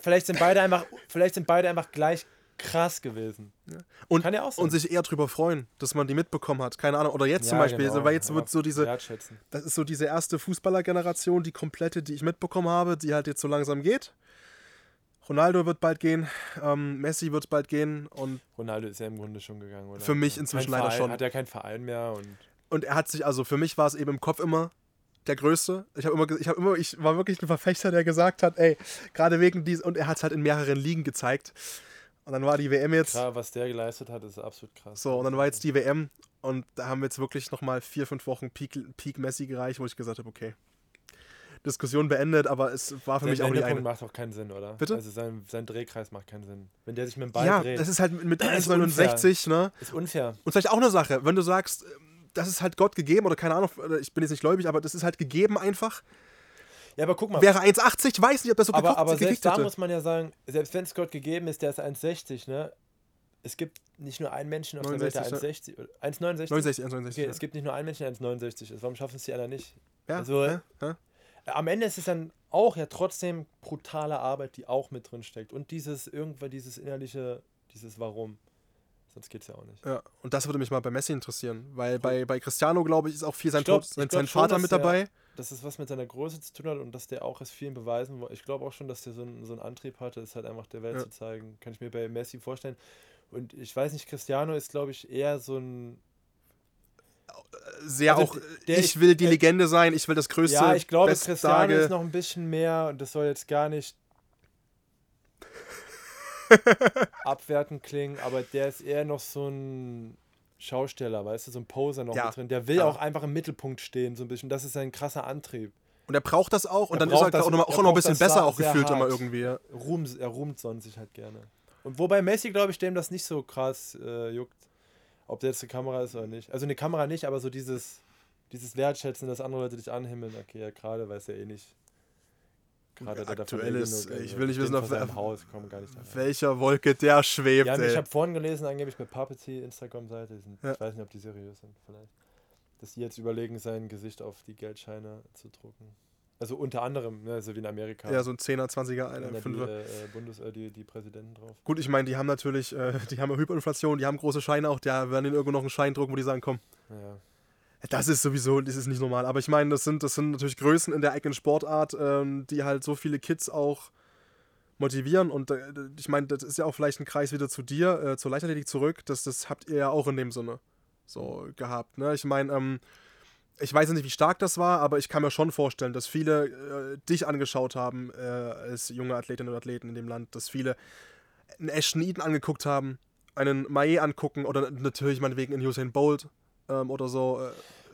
Vielleicht sind beide einfach, vielleicht sind beide einfach gleich krass gewesen. Und, Kann ja auch sein. und sich eher drüber freuen, dass man die mitbekommen hat. Keine Ahnung. Oder jetzt zum Ja, Beispiel, genau. weil jetzt wird so diese, das ist so diese erste Fußballergeneration, die komplette, die ich mitbekommen habe, die halt jetzt so langsam geht. Ronaldo wird bald gehen, ähm, Messi wird bald gehen und, Ronaldo ist ja im Grunde schon gegangen, oder? Für mich inzwischen leider Verein, schon. Hat ja keinen Verein mehr und und er hat sich, also für mich war es eben im Kopf immer der Größte. Ich habe immer, ich habe immer, ich war wirklich ein Verfechter, der gesagt hat, ey, gerade wegen dies und er hat es halt in mehreren Ligen gezeigt. Und dann war die WM jetzt. klar, was der geleistet hat, ist absolut krass. So, und dann war jetzt die WM und da haben wir jetzt wirklich nochmal vier, fünf Wochen Peak, Peak Messi gereicht, wo ich gesagt habe, okay, Diskussion beendet, aber es war für Sein mich auch nicht eine. macht auch keinen Sinn, oder? Bitte? Also sein, sein Drehkreis macht keinen Sinn. Wenn der sich mit dem Ball Ja, dreht, das ist halt mit ist 1,69, ne? ist unfair. Und vielleicht auch eine Sache, wenn du sagst, ähm, das ist halt Gott gegeben oder keine Ahnung, oder ich bin jetzt nicht gläubig, aber das ist halt gegeben einfach. Ja, aber guck mal. Wäre 1,80, ich weiß nicht, ob das so aber, gekocht, aber gekickt selbst da hätte. muss man ja sagen, selbst wenn es Gott gegeben ist, der ist 1,60, ne? Es gibt nicht nur einen Menschen auf der Welt, der 69, 1,60 oder 1,69? 69, 69. Okay, es gibt nicht nur einen Menschen, der 1,69 ist. Warum schaffen es die anderen nicht? ja, also- ja, ja. Am Ende ist es dann auch ja trotzdem brutale Arbeit, die auch mit drin steckt. Und dieses irgendwann, dieses innerliche, dieses Warum. Sonst geht es ja auch nicht. Ja, und das würde mich mal bei Messi interessieren, weil bei, bei Cristiano, glaube ich, ist auch viel sein, glaub- Tod- sein, sein schon, Vater mit dabei. Dass es was mit seiner Größe zu tun hat und dass der auch es vielen beweisen wollte. Ich glaube auch schon, dass der so, ein, so einen Antrieb hatte, es halt einfach der Welt Ja. zu zeigen. Kann ich mir bei Messi vorstellen. Und ich weiß nicht, Cristiano ist, glaube ich, eher so ein. Sehr Also auch, der ich will die äh, Legende sein, ich will das größte, Ja, ich glaube, Cristiano Tage. ist noch ein bisschen mehr und das soll jetzt gar nicht abwertend klingen, aber der ist eher noch so ein Schausteller, weißt du, so ein Poser noch Ja, mit drin. Der will ja. auch einfach im Mittelpunkt stehen, so ein bisschen. Das ist sein krasser Antrieb. Und er braucht das auch und Er dann ist er braucht das- auch noch, auch noch ein bisschen besser auch gefühlt immer irgendwie. Ja. Ruhm, er ruhmt sonst sich halt gerne. Und wobei Messi, glaube ich, dem das nicht so krass äh, juckt, ob der jetzt eine Kamera ist oder nicht. Also eine Kamera nicht, aber so dieses, dieses Wertschätzen, dass andere Leute dich anhimmeln. Okay, ja, gerade weiß er eh nicht. Gerade hat er davon Aktuell eh ist- genug, ich will nicht wissen, auf Haus, welcher Wolke der schwebt, Ja, ich habe vorhin gelesen, angeblich mit Puppety, Instagram-Seite, die Ja. ich weiß nicht, ob die seriös sind, vielleicht, dass die jetzt überlegen, sein Gesicht auf die Geldscheine zu drucken. Also unter anderem, ne, so wie in Amerika. ja, so ein 10er, 20er, Da einer, ja die, 5er. äh, äh, Bundes, äh, die, die Präsidenten drauf. Gut, ich meine, die haben natürlich, äh, die haben Hyperinflation, die haben große Scheine auch, da werden ihnen irgendwo noch einen Schein drucken, wo die sagen, komm, Ja. Das ist sowieso, das ist nicht normal. Aber ich meine, das sind, das sind natürlich Größen in der eigenen Sportart, ähm, die halt so viele Kids auch motivieren. Und äh, ich meine, das ist ja auch vielleicht ein Kreis wieder zu dir, äh, zur Leichtathletik zurück. Das, das habt ihr ja auch in dem Sinne so gehabt. Ne? Ich meine, ähm, ich weiß nicht, wie stark das war, aber ich kann mir schon vorstellen, dass viele äh, dich angeschaut haben äh, als junge Athletinnen und Athleten in dem Land, dass viele einen Ashton Eaton angeguckt haben, einen Mae angucken oder natürlich meinetwegen einen Usain Bolt ähm, oder so. Äh,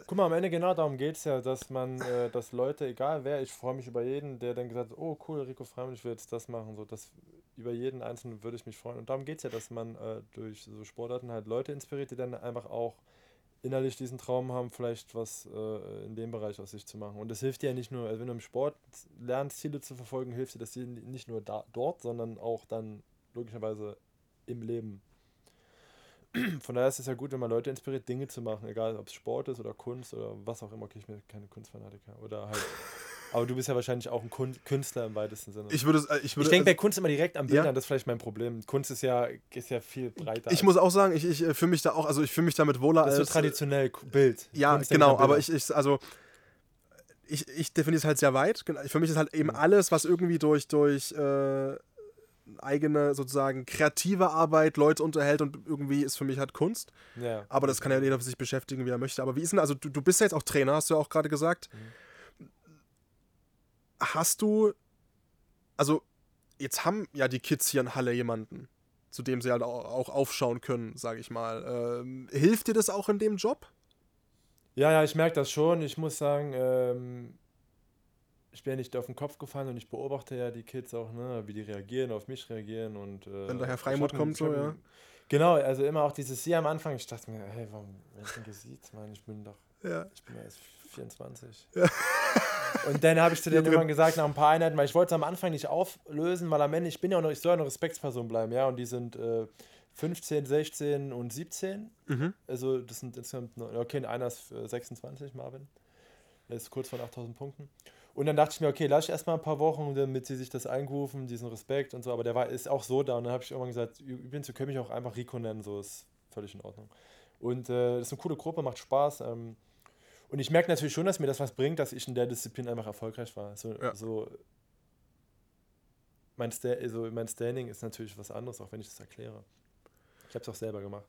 Guck mal, am Ende genau darum geht es ja, dass man, äh, dass Leute, egal wer, ich freue mich über jeden, der dann gesagt hat, oh cool, Rico Freimann, ich will jetzt das machen, so, das, über jeden Einzelnen würde ich mich freuen. Und darum geht es ja, dass man äh, durch so Sportarten halt Leute inspiriert, die dann einfach auch innerlich diesen Traum haben, vielleicht was äh, in dem Bereich aus sich zu machen. Und das hilft dir ja nicht nur, also wenn du im Sport lernst, Ziele zu verfolgen, hilft dir das nicht nur da, dort, sondern auch dann logischerweise im Leben. Von daher ist es ja gut, wenn man Leute inspiriert, Dinge zu machen, egal ob es Sport ist oder Kunst oder was auch immer. Okay, ich bin keine Kunstfanatiker. Oder halt. aber du bist ja wahrscheinlich auch ein Künstler im weitesten Sinne. ich würde, äh, ich würde ich denke bei also, Kunst immer direkt Ja. Bildern, das ist vielleicht mein Problem. Kunst ist ja, ist ja viel breiter. ich muss auch sagen, ich, ich äh, fühle mich da auch, also ich fühle mich damit wohler das als. so traditionell Bild. Ja, Kunst genau, aber ich, ich also ich, ich definiere es halt sehr weit. Für mich ist halt Mhm. eben alles, was irgendwie durch, durch äh, eigene sozusagen kreative Arbeit Leute unterhält und irgendwie ist für mich halt Kunst. Ja. Aber das kann ja jeder für sich beschäftigen, wie er möchte. Aber wie ist denn, also du, du bist ja jetzt auch Trainer, hast du ja auch gerade gesagt. Mhm. Hast du, also jetzt haben ja die Kids hier in Halle jemanden, zu dem sie halt auch, aufschauen können, sage ich mal. Ähm, hilft dir das auch in dem Job? Ja, ja, ich merke das schon. Ich muss sagen, ähm, ich bin ja nicht auf den Kopf gefallen und ich beobachte ja die Kids auch, ne, wie die reagieren, auf mich reagieren und äh, Wenn hab ein- kommt, so, ja. Genau, also immer auch dieses Sie am Anfang. Ich dachte mir, hey, warum, wenn ich sieht, Mann, ich bin doch, Ja. ich bin ja erst 24. Und dann habe ich zu denen Ja, irgendwann gesagt, nach ein paar Einheiten, weil ich wollte es am Anfang nicht auflösen, weil am Ende, ich bin ja auch noch, ich soll ja noch Respektsperson bleiben, ja, und die sind äh, 15, 16 und 17. Mhm. Also das sind insgesamt, okay, einer ist äh, 26, Marvin. Der ist kurz von 8000 Punkten. Und dann dachte ich mir, okay, lass ich erstmal ein paar Wochen, damit sie sich das eingerufen, diesen Respekt und so. Aber der war, ist auch so da. Und dann habe ich irgendwann gesagt, übrigens, wir können mich auch einfach Rico nennen, so ist völlig in Ordnung. Und äh, das ist eine coole Gruppe, macht Spaß. Ähm, und ich merke natürlich schon, dass mir das was bringt, dass ich in der Disziplin einfach erfolgreich war. So, Ja. so mein, Sta also mein Standing ist natürlich was anderes, auch wenn ich das erkläre. Ich habe es auch selber gemacht.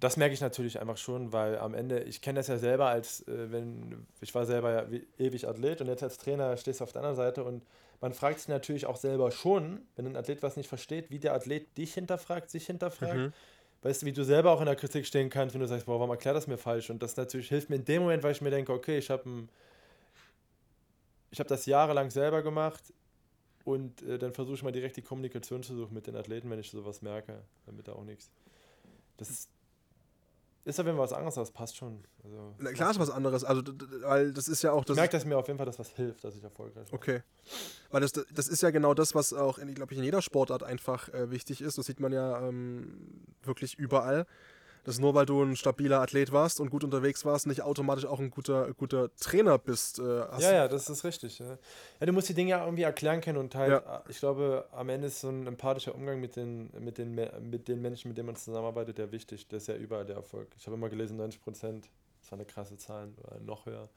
Das merke ich natürlich einfach schon, weil am Ende, ich kenne das ja selber als, äh, wenn, ich war selber ja wie, ewig Athlet und jetzt als Trainer stehst du auf der anderen Seite und man fragt sich natürlich auch selber schon, wenn ein Athlet was nicht versteht, wie der Athlet dich hinterfragt, sich hinterfragt. Mhm. Weißt du, wie du selber auch in der Kritik stehen kannst, wenn du sagst, boah, warum erklärt das mir falsch? Und das natürlich hilft mir in dem Moment, weil ich mir denke, okay, ich habe ich habe das jahrelang selber gemacht und äh, dann versuche ich mal direkt die Kommunikation zu suchen mit den Athleten, wenn ich sowas merke, damit da auch nichts. Das ist, Ist auf jeden Fall was anderes, aber es passt schon. Also, Na, klar ist was anderes, also weil das ist ja auch ich das. merke, dass mir auf jeden Fall das was hilft, dass ich erfolgreich bin. Okay. Weil das, das ist ja genau das, was auch, in, glaube ich, in jeder Sportart einfach äh, wichtig ist. Das sieht man ja ähm, wirklich überall. Dass nur weil du ein stabiler Athlet warst und gut unterwegs warst, nicht automatisch auch ein guter, guter Trainer bist. Äh, Ja, ja, das ist richtig. Ja. ja, du musst die Dinge ja irgendwie erklären können und halt, Ja. äh, ich glaube, am Ende ist so ein empathischer Umgang mit den, mit den, mit den Menschen, mit denen man zusammenarbeitet, der wichtig. Das ist ja überall der Erfolg. Ich habe immer gelesen, 90 Prozent, das war eine krasse Zahl, oder noch höher.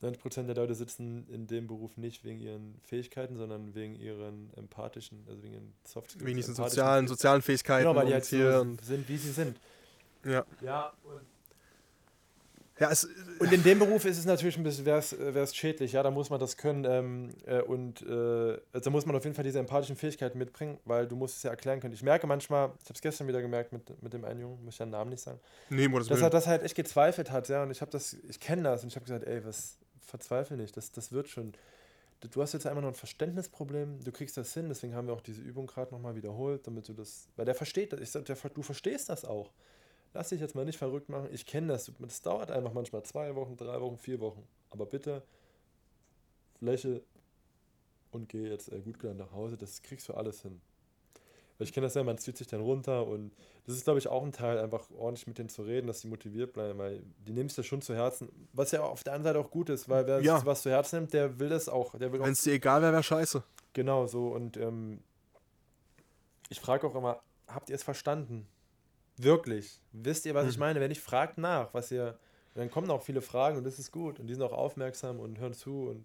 90 Prozent der Leute sitzen in dem Beruf nicht wegen ihren Fähigkeiten, sondern wegen ihren empathischen, also wegen ihren Soft. Wegen diesen sozialen, sozialen Fähigkeiten. Genau, weil die halt so sind, wie sie sind. Ja. Ja, und ja, es, Und in dem Beruf ist es natürlich ein bisschen, wäre es schädlich, ja, da muss man das können ähm, äh, und äh, also da muss man auf jeden Fall diese empathischen Fähigkeiten mitbringen, weil du musst es ja erklären können. Ich merke manchmal, ich habe es gestern wieder gemerkt mit, mit dem einen Jungen, muss ich ja den Namen nicht sagen, nee, dass er das halt echt gezweifelt hat, ja, und ich habe das, ich kenne das und ich habe gesagt, ey, was, verzweifel nicht, das, das wird schon. Du- Du hast jetzt einfach noch ein Verständnisproblem, du kriegst das hin, deswegen haben wir auch diese Übung gerade nochmal wiederholt, damit du das, weil der versteht das, ich sag, der, du verstehst das auch. Lass dich jetzt mal nicht verrückt machen, ich kenne das, das dauert einfach manchmal zwei Wochen, drei Wochen, vier Wochen, aber bitte Fläche und geh jetzt äh, gut gelernt nach Hause, das kriegst du alles hin. Weil ich kenne das ja, man zieht sich dann runter und das ist, glaube ich, auch ein Teil, einfach ordentlich mit denen zu reden, dass die motiviert bleiben, weil die nehmen es ja schon zu Herzen, was ja auf der anderen Seite auch gut ist, weil wer Ja. was zu Herzen nimmt, der will das auch Wenn es dir egal wäre, wäre scheiße. Genau so. Und ähm, ich frage auch immer, habt ihr es verstanden? Wirklich? Wisst ihr, was ich Mhm. meine? Wenn ich fragt nach, was ihr. Dann kommen auch viele Fragen und das ist gut. Und die sind auch aufmerksam und hören zu und.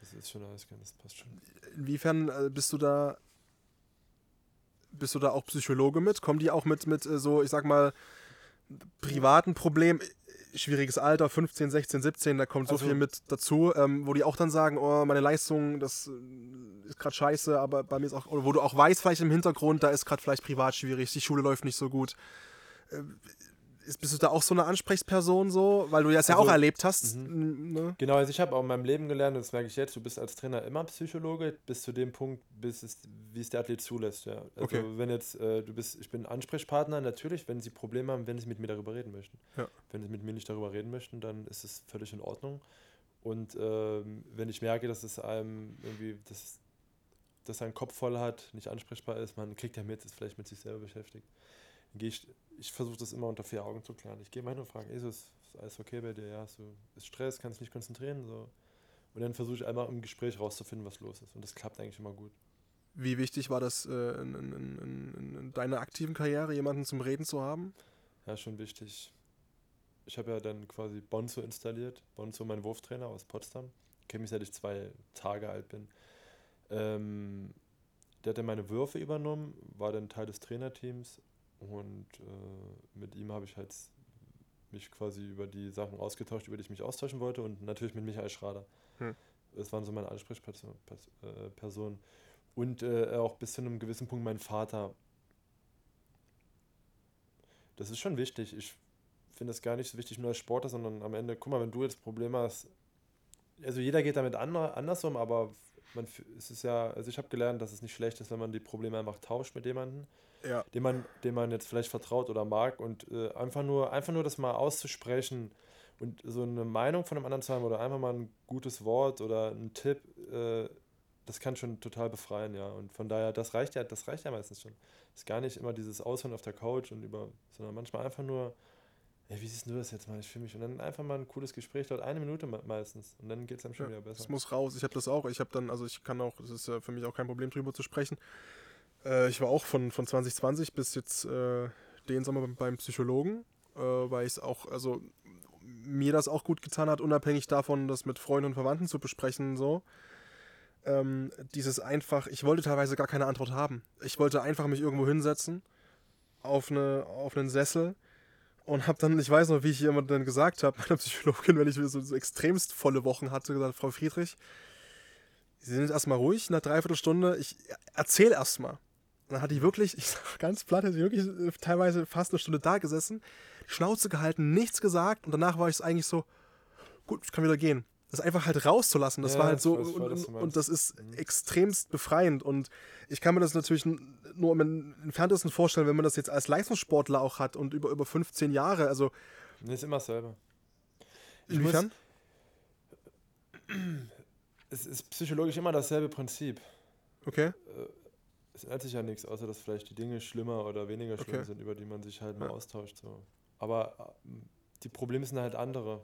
Das ist schon alles, das passt schon. Inwiefern äh, bist du da bist du da auch Psychologe mit? Kommen die auch mit, mit äh, so, ich sag mal, privaten Problemen? Schwieriges Alter, 15, 16, 17, da kommt so Also- viel mit dazu, ähm, wo die auch dann sagen, oh, meine Leistung, das äh, ist gerade scheiße, aber bei mir ist auch, oder wo du auch weißt, vielleicht im Hintergrund, da ist gerade vielleicht privat schwierig, die Schule läuft nicht so gut. Äh, ist, bist du da auch so eine Ansprechperson so? Weil du das ja Also- auch erlebt hast. Ne? Genau, also ich habe auch in meinem Leben gelernt, und das merke ich jetzt, du bist als Trainer immer Psychologe, bis zu dem Punkt, bis es, wie es der Athlet zulässt. Ja. Also Okay. wenn jetzt, äh, du bist, ich bin Ansprechpartner, natürlich, wenn sie Probleme haben, wenn sie mit mir darüber reden möchten. Ja. Wenn sie mit mir nicht darüber reden möchten, dann ist es völlig in Ordnung. Und ähm, wenn ich merke, dass es einem irgendwie, dass, dass er einen Kopf voll hat, nicht ansprechbar ist, man kriegt ja mit, ist vielleicht mit sich selber beschäftigt. Gehe ich, ich versuche das immer unter vier Augen zu klären. Ich gehe mal hin und frage, ist, es- ist alles okay bei dir? Ja, du, ist Stress, kannst dich nicht konzentrieren? So. Und dann versuche ich einmal im Gespräch rauszufinden, was los ist. Und das klappt eigentlich immer gut. Wie wichtig war das äh, in, in, in, in, in deiner aktiven Karriere, jemanden zum Reden zu haben? Ja, schon wichtig. Ich habe ja dann quasi Bonzo installiert. Bonzo, mein Wurftrainer aus Potsdam. Kenne mich seit ich zwei Tage alt bin. Ähm, der hat dann meine Würfe übernommen, war dann Teil des Trainerteams und äh, mit ihm habe ich halt mich quasi über die Sachen ausgetauscht, über die ich mich austauschen wollte und natürlich mit Michael Schrader. Hm. Das waren so meine Ansprechpersonen. Pers äh. Und äh, auch bis zu einem gewissen Punkt mein Vater. Das ist schon wichtig. Ich finde das gar nicht so wichtig nur als Sportler, sondern am Ende, guck mal, wenn du jetzt Probleme hast, also jeder geht damit ander, anders um, aber man, es ist ja, also ich habe gelernt, dass es nicht schlecht ist, wenn man die Probleme einfach tauscht mit jemandem, Ja. dem man, dem man jetzt vielleicht vertraut oder mag und äh, einfach nur, einfach nur das mal auszusprechen und so eine Meinung von einem anderen zu haben oder einfach mal ein gutes Wort oder ein Tipp, äh, das kann schon total befreien, ja. Und von daher, das reicht ja, das reicht ja meistens schon. ist gar nicht immer dieses Aushören auf der Couch und über, sondern manchmal einfach nur, ey, wie siehst du das jetzt mal? Ich fühle mich. Und dann einfach mal ein cooles Gespräch, dauert eine Minute me- meistens. Und dann geht es einem schon Ja, wieder besser. Es muss raus. Ich habe das auch. Ich habe dann, also ich kann auch, es ist ja für mich auch kein Problem drüber zu sprechen. Äh, ich war auch von, von 2020 bis jetzt äh, den Sommer beim, beim Psychologen, äh, weil ich es auch, also mir das auch gut getan hat, unabhängig davon, das mit Freunden und Verwandten zu besprechen, so. Ähm, dieses einfach, ich wollte teilweise gar keine Antwort haben. Ich wollte einfach mich irgendwo hinsetzen, auf, eine, auf einen Sessel und habe dann, ich weiß noch, wie ich jemand dann gesagt habe, meiner Psychologin, wenn ich so, so extremst volle Wochen hatte, gesagt, Frau Friedrich, Sie sind erstmal ruhig, nach dreiviertel Stunde, ich erzähl erstmal. Dann hat die wirklich, ich sag ganz platt, hat sie wirklich äh, teilweise fast eine Stunde da gesessen, die Schnauze gehalten, nichts gesagt und danach war ich eigentlich so, gut, ich kann wieder gehen. Das einfach halt rauszulassen. Das Ja, war halt so, weiß und, und, das ist Mhm. extremst befreiend. Und ich kann mir das natürlich nur im entferntesten vorstellen, wenn man das jetzt als Leistungssportler auch hat und über, über 15 Jahre. Also, Nee, ist immer dasselbe. Ich inwiefern? Es ist psychologisch immer dasselbe Prinzip. Okay. Es ändert sich ja nichts, außer dass vielleicht die Dinge schlimmer oder weniger schlimm Okay. sind, über die man sich halt mal Ja. austauscht. So. Aber ähm, die Probleme sind halt andere.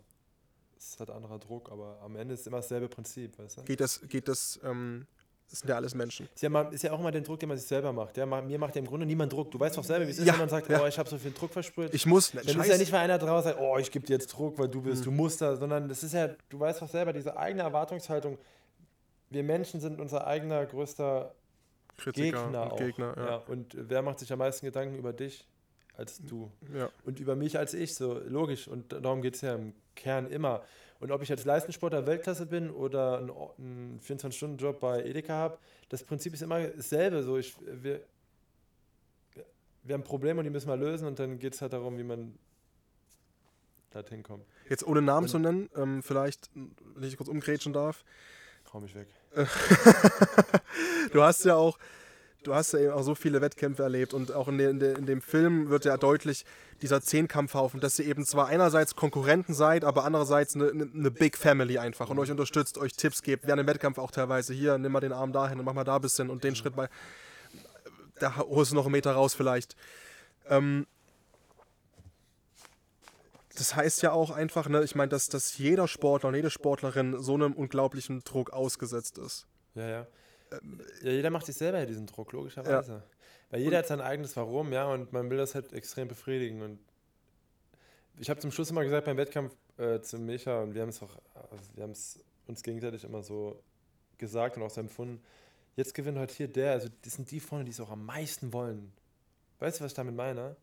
Es ist halt anderer Druck, aber am Ende ist immer dasselbe Prinzip, weißt du? Geht das, geht das, ähm, das sind ja alles Menschen. Ist ja, mal, ist ja auch immer der Druck, den man sich selber macht. Ja, mir macht ja im Grunde niemand Druck. Du weißt doch selber, wie es ist, Ja, wenn man sagt, ja. oh, ich habe so viel Druck versprüht. Ich muss, Dann Scheiß, ist ja nicht, weil einer draußen sagt, oh, ich gebe dir jetzt Druck, weil du bist, Mhm. du musst da, sondern das ist ja, du weißt doch selber, diese eigene Erwartungshaltung. Wir Menschen sind unser eigener größter Kritiker Gegner und auch. Gegner, ja. ja. Und wer macht sich am meisten Gedanken über dich als du? ja. Und über mich als ich, so logisch. Und darum geht es ja im Kern immer. Und ob ich als Leistungssportler Weltklasse bin oder einen, O- einen 24-Stunden-Job bei Edeka habe, das Prinzip ist immer dasselbe. So, ich, wir, wir haben Probleme und die müssen wir lösen und dann geht es halt darum, wie man dorthin kommt. Jetzt ohne Namen Und- zu nennen, ähm, vielleicht, wenn ich kurz umgrätschen darf. Trau mich weg. Du hast ja auch, du hast ja eben auch so viele Wettkämpfe erlebt und auch in, de, in, de, in dem Film wird ja deutlich dieser Zehnkampfhaufen, dass ihr eben zwar einerseits Konkurrenten seid, aber andererseits eine, eine, Big Family einfach und euch unterstützt, euch Tipps gebt, während dem Wettkampf auch teilweise, hier, nimm mal den Arm dahin und mach mal da ein bisschen und den Schritt mal, da holst du noch einen Meter raus vielleicht. Ähm, das heißt ja auch einfach, ne, ich meine, dass, dass jeder Sportler und jede Sportlerin so einem unglaublichen Druck ausgesetzt ist. Ja, ja. Ja, jeder macht sich selber ja diesen Druck, logischerweise. Weil jeder hat sein eigenes Warum, ja, und man will das halt extrem befriedigen. Und ich habe zum Schluss immer gesagt beim Wettkampf äh, zu Micha, und wir haben es auch, also wir haben es uns gegenseitig immer so gesagt und auch so empfunden, jetzt gewinnt heute hier der, also das sind die vorne, die es auch am meisten wollen. Weißt du, was ich damit meine?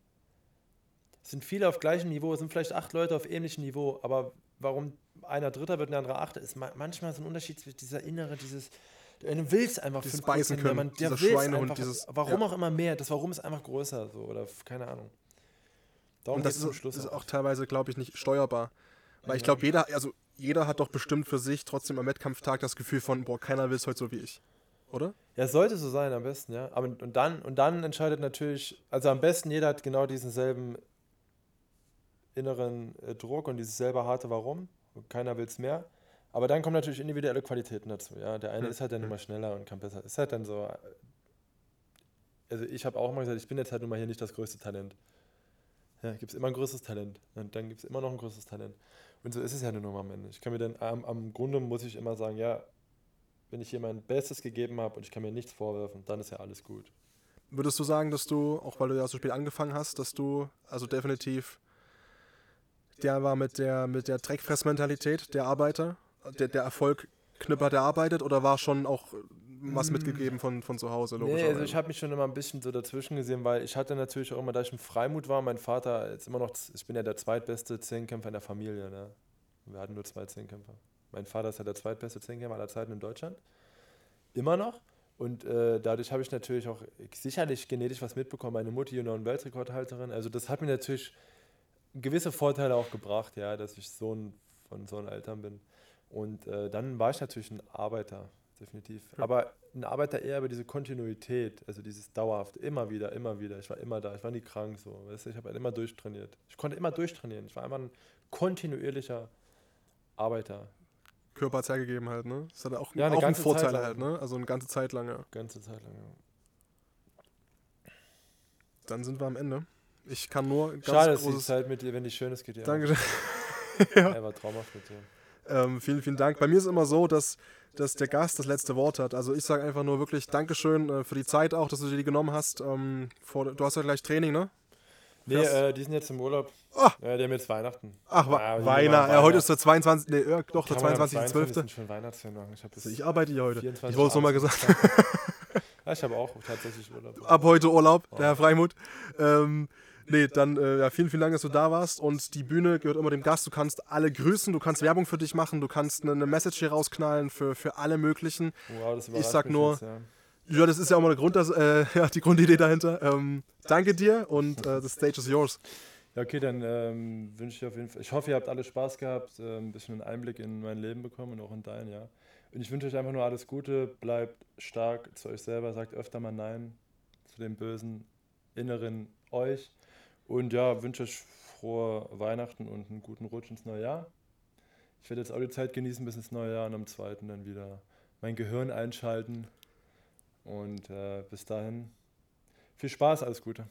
Es sind viele auf gleichem Niveau, es sind vielleicht acht Leute auf ähnlichem Niveau, aber warum einer Dritter wird und der andere Achter, ist ma manchmal so ein Unterschied zwischen dieser innere, dieses, du willst einfach Dieses 5%, beißen können, man, der Schweinehund, einfach, dieses- warum ja. auch immer mehr, das Warum ist einfach größer, so, oder keine Ahnung. Darum Und das ist, Schluss ist auch teilweise, glaube ich, nicht steuerbar. Weil ich Ja. glaube, jeder, also jeder hat doch bestimmt für sich trotzdem am Wettkampftag das Gefühl von, boah, keiner will es heute so wie ich. Oder? Ja, es sollte so sein, am besten, ja. Aber und dann, und dann entscheidet natürlich, also am besten jeder hat genau diesen selben inneren äh, Druck und dieses selbe harte Warum. Und keiner will es mehr. Aber dann kommen natürlich individuelle Qualitäten dazu, ja. Der eine Hm, ist halt dann immer schneller und kann besser. Ist halt dann so. äh, Also ich habe auch mal gesagt, ich bin jetzt halt nun mal hier nicht das größte Talent. Ja, gibt es immer ein größeres Talent. Und dann gibt es immer noch ein größeres Talent. Und so ist es ja nur mal am Ende. Ich kann mir dann, am, am Grunde muss ich immer sagen, ja, wenn ich hier mein Bestes gegeben habe und ich kann mir nichts vorwerfen, dann ist ja alles gut. Würdest du sagen, dass du, auch weil du ja so spät angefangen hast, dass du also definitiv der war mit der, mit der Dreckfressmentalität der Arbeiter, der, der Erfolg Knipper, der arbeitet, oder war schon auch was mitgegeben von, von zu Hause, Nee, also ich habe mich schon immer ein bisschen so dazwischen gesehen, weil ich hatte natürlich auch immer, da ich im Freimut war, mein Vater ist immer noch, ich bin ja der zweitbeste Zehnkämpfer in der Familie. Ne? Wir hatten nur zwei Zehnkämpfer. Mein Vater ist ja der zweitbeste Zehnkämpfer aller Zeiten in Deutschland. Immer noch. Und äh, dadurch habe ich natürlich auch sicherlich genetisch was mitbekommen. Meine Mutti Junioren Weltrekordhalterin. Also das hat mir natürlich gewisse Vorteile auch gebracht, ja, dass ich Sohn von so einem Eltern bin. Und äh, dann war ich natürlich ein Arbeiter, definitiv. Aber ein Arbeiter eher über diese Kontinuität, also dieses dauerhaft, immer wieder, immer wieder. Ich war immer da, ich war nie krank so. Weißt du? Ich habe halt immer durchtrainiert. Ich konnte immer durchtrainieren. Ich war einfach ein kontinuierlicher Arbeiter, Körper hat's hergegeben halt, ne? Das hat auch, Ja, auch einen Vorteil halt, ne? Also eine ganze Zeit lang, ja. ganze Zeit lang. Ja. Dann sind wir am Ende. Ich kann nur ganz Schade, dass die. Zeit mit dir, wenn die schön ist, geht dir Danke. ja. War traumhaft mit dir. Ähm, vielen, vielen Dank. Bei mir ist immer so, dass, dass der Gast das letzte Wort hat. Also ich sage einfach nur wirklich Dankeschön äh, für die Zeit auch, dass du dir die genommen hast. Ähm, vor, du hast ja gleich Training, ne? Nee, äh, die sind jetzt im Urlaub. Ah. Ja, die haben jetzt Weihnachten. Ach, Ja, Weihnachten. Ja, heute ist der 22. Nee, ja, doch, der Kann man am 22.12. sind schon Weihnachtsferien Ich, Also ich arbeite hier heute. 24 Ich wollte es nochmal gesagt. Ja, ich habe auch tatsächlich Urlaub. Ab heute Urlaub, der Herr Freimuth. Ähm, nee, dann äh, ja, vielen, vielen Dank, dass du da warst. Und die Bühne gehört immer dem Gast. Du kannst alle grüßen, du kannst Werbung für dich machen, du kannst eine, eine Message hier rausknallen für, für alle möglichen. Wow, das überrascht sag nur- Jetzt, ja. Ja, das ist ja auch mal der Grund, dass, äh, ja, die Grundidee dahinter. Ähm, danke dir und äh, the stage is yours. Ja, okay, dann ähm, wünsche ich auf jeden Fall, ich hoffe, ihr habt alle Spaß gehabt, äh, ein bisschen einen Einblick in mein Leben bekommen und auch in dein, ja. Und ich wünsche euch einfach nur alles Gute, bleibt stark zu euch selber, sagt öfter mal Nein zu dem bösen Inneren euch. Und ja, wünsche euch frohe Weihnachten und einen guten Rutsch ins neue Jahr. Ich werde jetzt auch die Zeit genießen bis ins neue Jahr und am zweiten dann wieder mein Gehirn einschalten. Und äh, bis dahin viel Spaß, alles Gute.